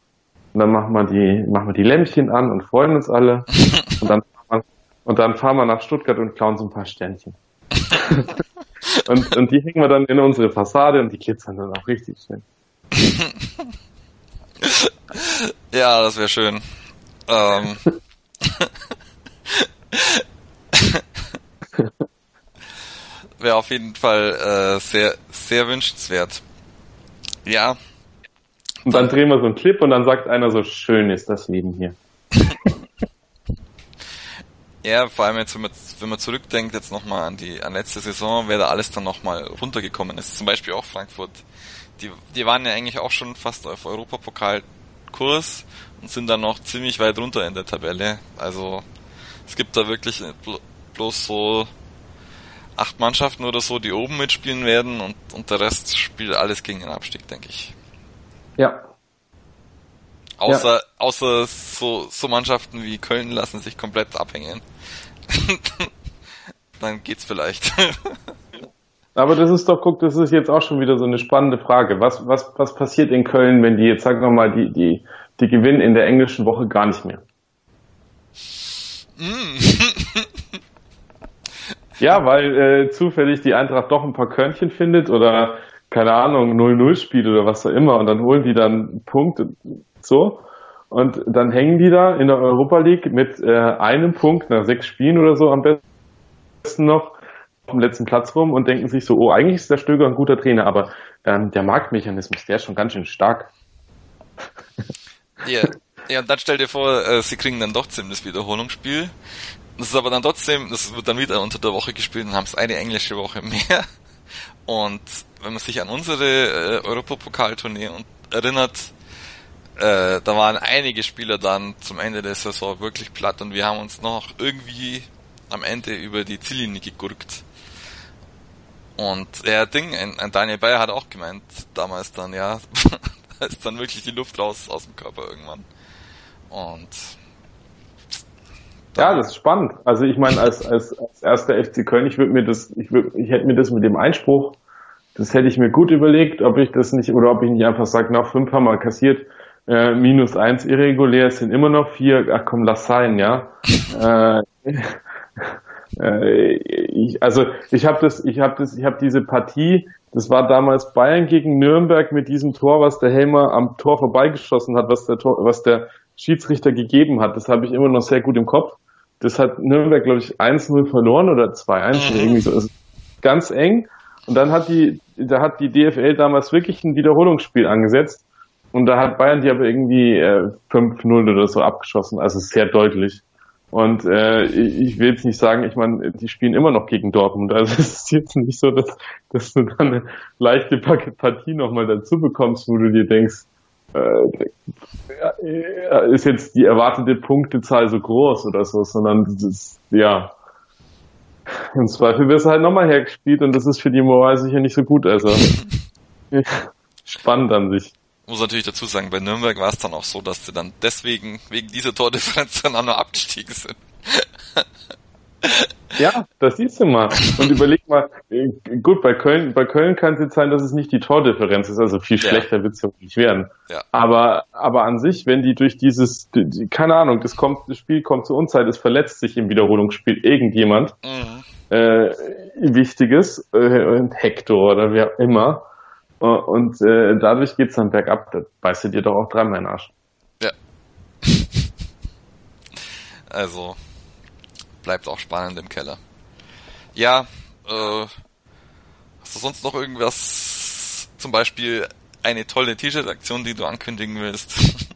und dann machen wir die, machen wir die Lämpchen an und freuen uns alle. Und dann, und dann fahren wir nach Stuttgart und klauen so ein paar Sternchen. und, und die hängen wir dann in unsere Fassade und die glitzern dann auch richtig schön. ja, das wäre schön. Ähm. wäre auf jeden Fall äh, sehr, sehr wünschenswert. Ja, und dann drehen wir so einen Clip und dann sagt einer so, schön ist das Leben hier. ja, vor allem jetzt, wenn man, wenn man zurückdenkt jetzt nochmal an die, an letzte Saison, wer da alles dann nochmal runtergekommen ist. Zum Beispiel auch Frankfurt. Die, die waren ja eigentlich auch schon fast auf Europapokalkurs und sind dann noch ziemlich weit runter in der Tabelle. Also, es gibt da wirklich bloß so acht Mannschaften oder so, die oben mitspielen werden und, und der Rest spielt alles gegen den Abstieg, denke ich. Ja. Außer, ja. außer so, so Mannschaften wie Köln lassen sich komplett abhängen. Dann geht's vielleicht. Aber das ist doch, guck, das ist jetzt auch schon wieder so eine spannende Frage. Was, was, was passiert in Köln, wenn die jetzt, sagen wir mal, die, die, die gewinnen in der englischen Woche gar nicht mehr? Mm. ja, weil äh, zufällig die Eintracht doch ein paar Körnchen findet oder keine Ahnung, 0-0 spielt oder was auch immer und dann holen die dann Punkte so. Und dann hängen die da in der Europa League mit äh, einem Punkt nach sechs Spielen oder so am besten noch auf dem letzten Platz rum und denken sich so, oh, eigentlich ist der Stöger ein guter Trainer, aber ähm, der Marktmechanismus, der ist schon ganz schön stark. Ja, ja und dann stell dir vor, äh, sie kriegen dann doch ziemlich Wiederholungsspiel. Das ist aber dann trotzdem, das wird dann wieder unter der Woche gespielt und haben es eine englische Woche mehr. Und wenn man sich an unsere äh, Europapokaltournee erinnert, äh, da waren einige Spieler dann zum Ende der Saison wirklich platt und wir haben uns noch irgendwie am Ende über die Ziellinie gegurkt. Und der Ding, ein, ein Daniel Bayer hat auch gemeint, damals dann, ja, da ist dann wirklich die Luft raus aus dem Körper irgendwann. Und ja, das ist spannend. Also ich meine, als, als, als erster FC Köln, würde mir das, ich, würd, ich hätte mir das mit dem Einspruch, das hätte ich mir gut überlegt, ob ich das nicht, oder ob ich nicht einfach sage, nach fünf haben wir kassiert, äh, minus eins irregulär, es sind immer noch vier, ach komm, lass sein, ja. äh, äh, ich, also ich habe das, ich habe das, ich habe diese Partie, das war damals Bayern gegen Nürnberg mit diesem Tor, was der Helmer am Tor vorbeigeschossen hat, was der Tor, was der Schiedsrichter gegeben hat. Das habe ich immer noch sehr gut im Kopf. Das hat Nürnberg, glaube ich, 1-0 verloren oder 2-1 irgendwie so. Also ganz eng. Und dann hat die, da hat die DFL damals wirklich ein Wiederholungsspiel angesetzt. Und da hat Bayern die aber irgendwie äh, 5-0 oder so abgeschossen. Also sehr deutlich. Und äh, ich will jetzt nicht sagen, ich meine, die spielen immer noch gegen Dortmund. Also es ist jetzt nicht so, dass, dass du dann eine leichte Partie nochmal dazu bekommst, wo du dir denkst, äh, ist jetzt die erwartete Punktezahl so groß oder so, sondern das ist, ja, im Zweifel wirst du halt nochmal hergespielt und das ist für die Moral sicher nicht so gut. Also spannend an sich. Muss natürlich dazu sagen, bei Nürnberg war es dann auch so, dass sie dann deswegen, wegen dieser Tordifferenz dann auch noch abgestiegen sind. Ja, das siehst du mal. Und überleg mal, äh, gut, bei Köln, bei Köln kann es jetzt sein, dass es nicht die Tordifferenz ist, also viel schlechter ja. wird es nicht werden. Ja. Aber, aber an sich, wenn die durch dieses, die, keine Ahnung, das kommt, das Spiel kommt zur Unzeit, es verletzt sich im Wiederholungsspiel irgendjemand, mhm. äh, Wichtiges, äh, Hector oder wer immer, äh, und äh, dadurch geht's dann bergab, da beißt du dir doch auch dreimal in den Arsch. Ja. also, bleibt auch spannend im Keller. Ja, äh, hast du sonst noch irgendwas, zum Beispiel eine tolle T-Shirt-Aktion, die du ankündigen willst?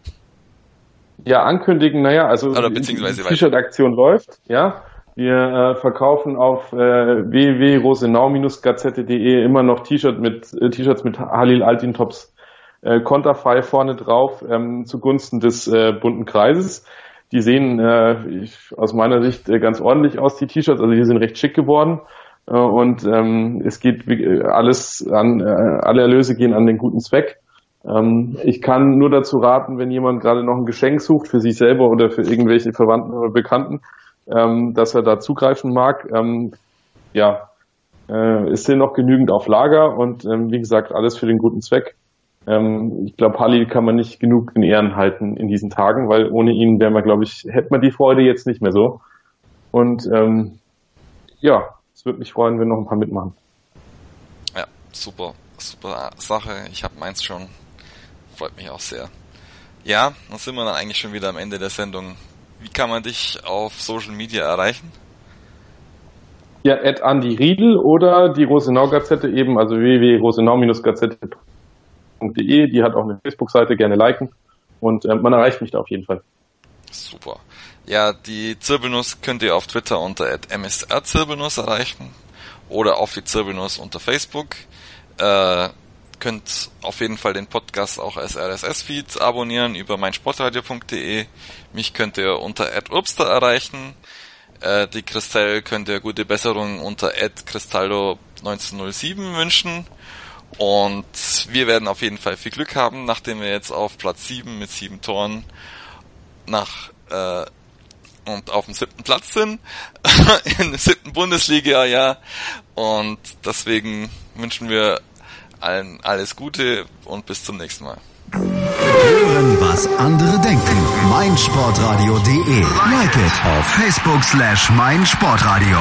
Ja, ankündigen, naja, also Oder beziehungsweise die T-Shirt-Aktion läuft, ja. Wir äh, verkaufen auf äh, www.rosenau-gazette.de immer noch T-Shirt mit äh, T-Shirts mit Halil Altintops äh, konterfei vorne drauf ähm, zugunsten des äh, bunten Kreises. Die sehen äh, ich, aus meiner Sicht äh, ganz ordentlich aus, die T-Shirts. Also die sind recht schick geworden. Äh, und ähm, es geht äh, alles an, äh, alle Erlöse gehen an den guten Zweck. Ähm, ich kann nur dazu raten, wenn jemand gerade noch ein Geschenk sucht für sich selber oder für irgendwelche Verwandten oder Bekannten, ähm, dass er da zugreifen mag. Ähm, ja, äh, es sind noch genügend auf Lager und ähm, wie gesagt, alles für den guten Zweck. Ähm, ich glaube, Halil kann man nicht genug in Ehren halten in diesen Tagen, weil ohne ihn wäre man, glaube ich, hätte man die Freude jetzt nicht mehr so. Und ähm, ja, es würde mich freuen, wenn noch ein paar mitmachen. Ja, super, super Sache. Ich habe meins schon. Freut mich auch sehr. Ja, dann sind wir dann eigentlich schon wieder am Ende der Sendung. Wie kann man dich auf Social Media erreichen? Ja, at Andi Riedel oder die Rosenau-Gazette eben, also www.rosenau-gazette.de www.de, die hat auch eine Facebook-Seite, gerne liken und äh, man erreicht mich da auf jeden Fall. Super. Ja, die Zirbelnuss könnt ihr auf Twitter unter msrzirbelnuss erreichen oder auf die Zirbelnuss unter Facebook. Äh, könnt auf jeden Fall den Podcast auch als RSS-Feed abonnieren über meinsportradio.de. Mich könnt ihr unter @urbster erreichen. Äh, die Christelle könnt ihr gute Besserung unter @cristallo1907 wünschen. Und wir werden auf jeden Fall viel Glück haben, nachdem wir jetzt auf Platz 7 mit 7 Toren nach äh, und auf dem siebten Platz sind in der siebten Bundesliga, ja. Und deswegen wünschen wir allen alles Gute und bis zum nächsten Mal. Hören, was andere denken. meinsportradio.de. Like it auf Facebook slash meinsportradio.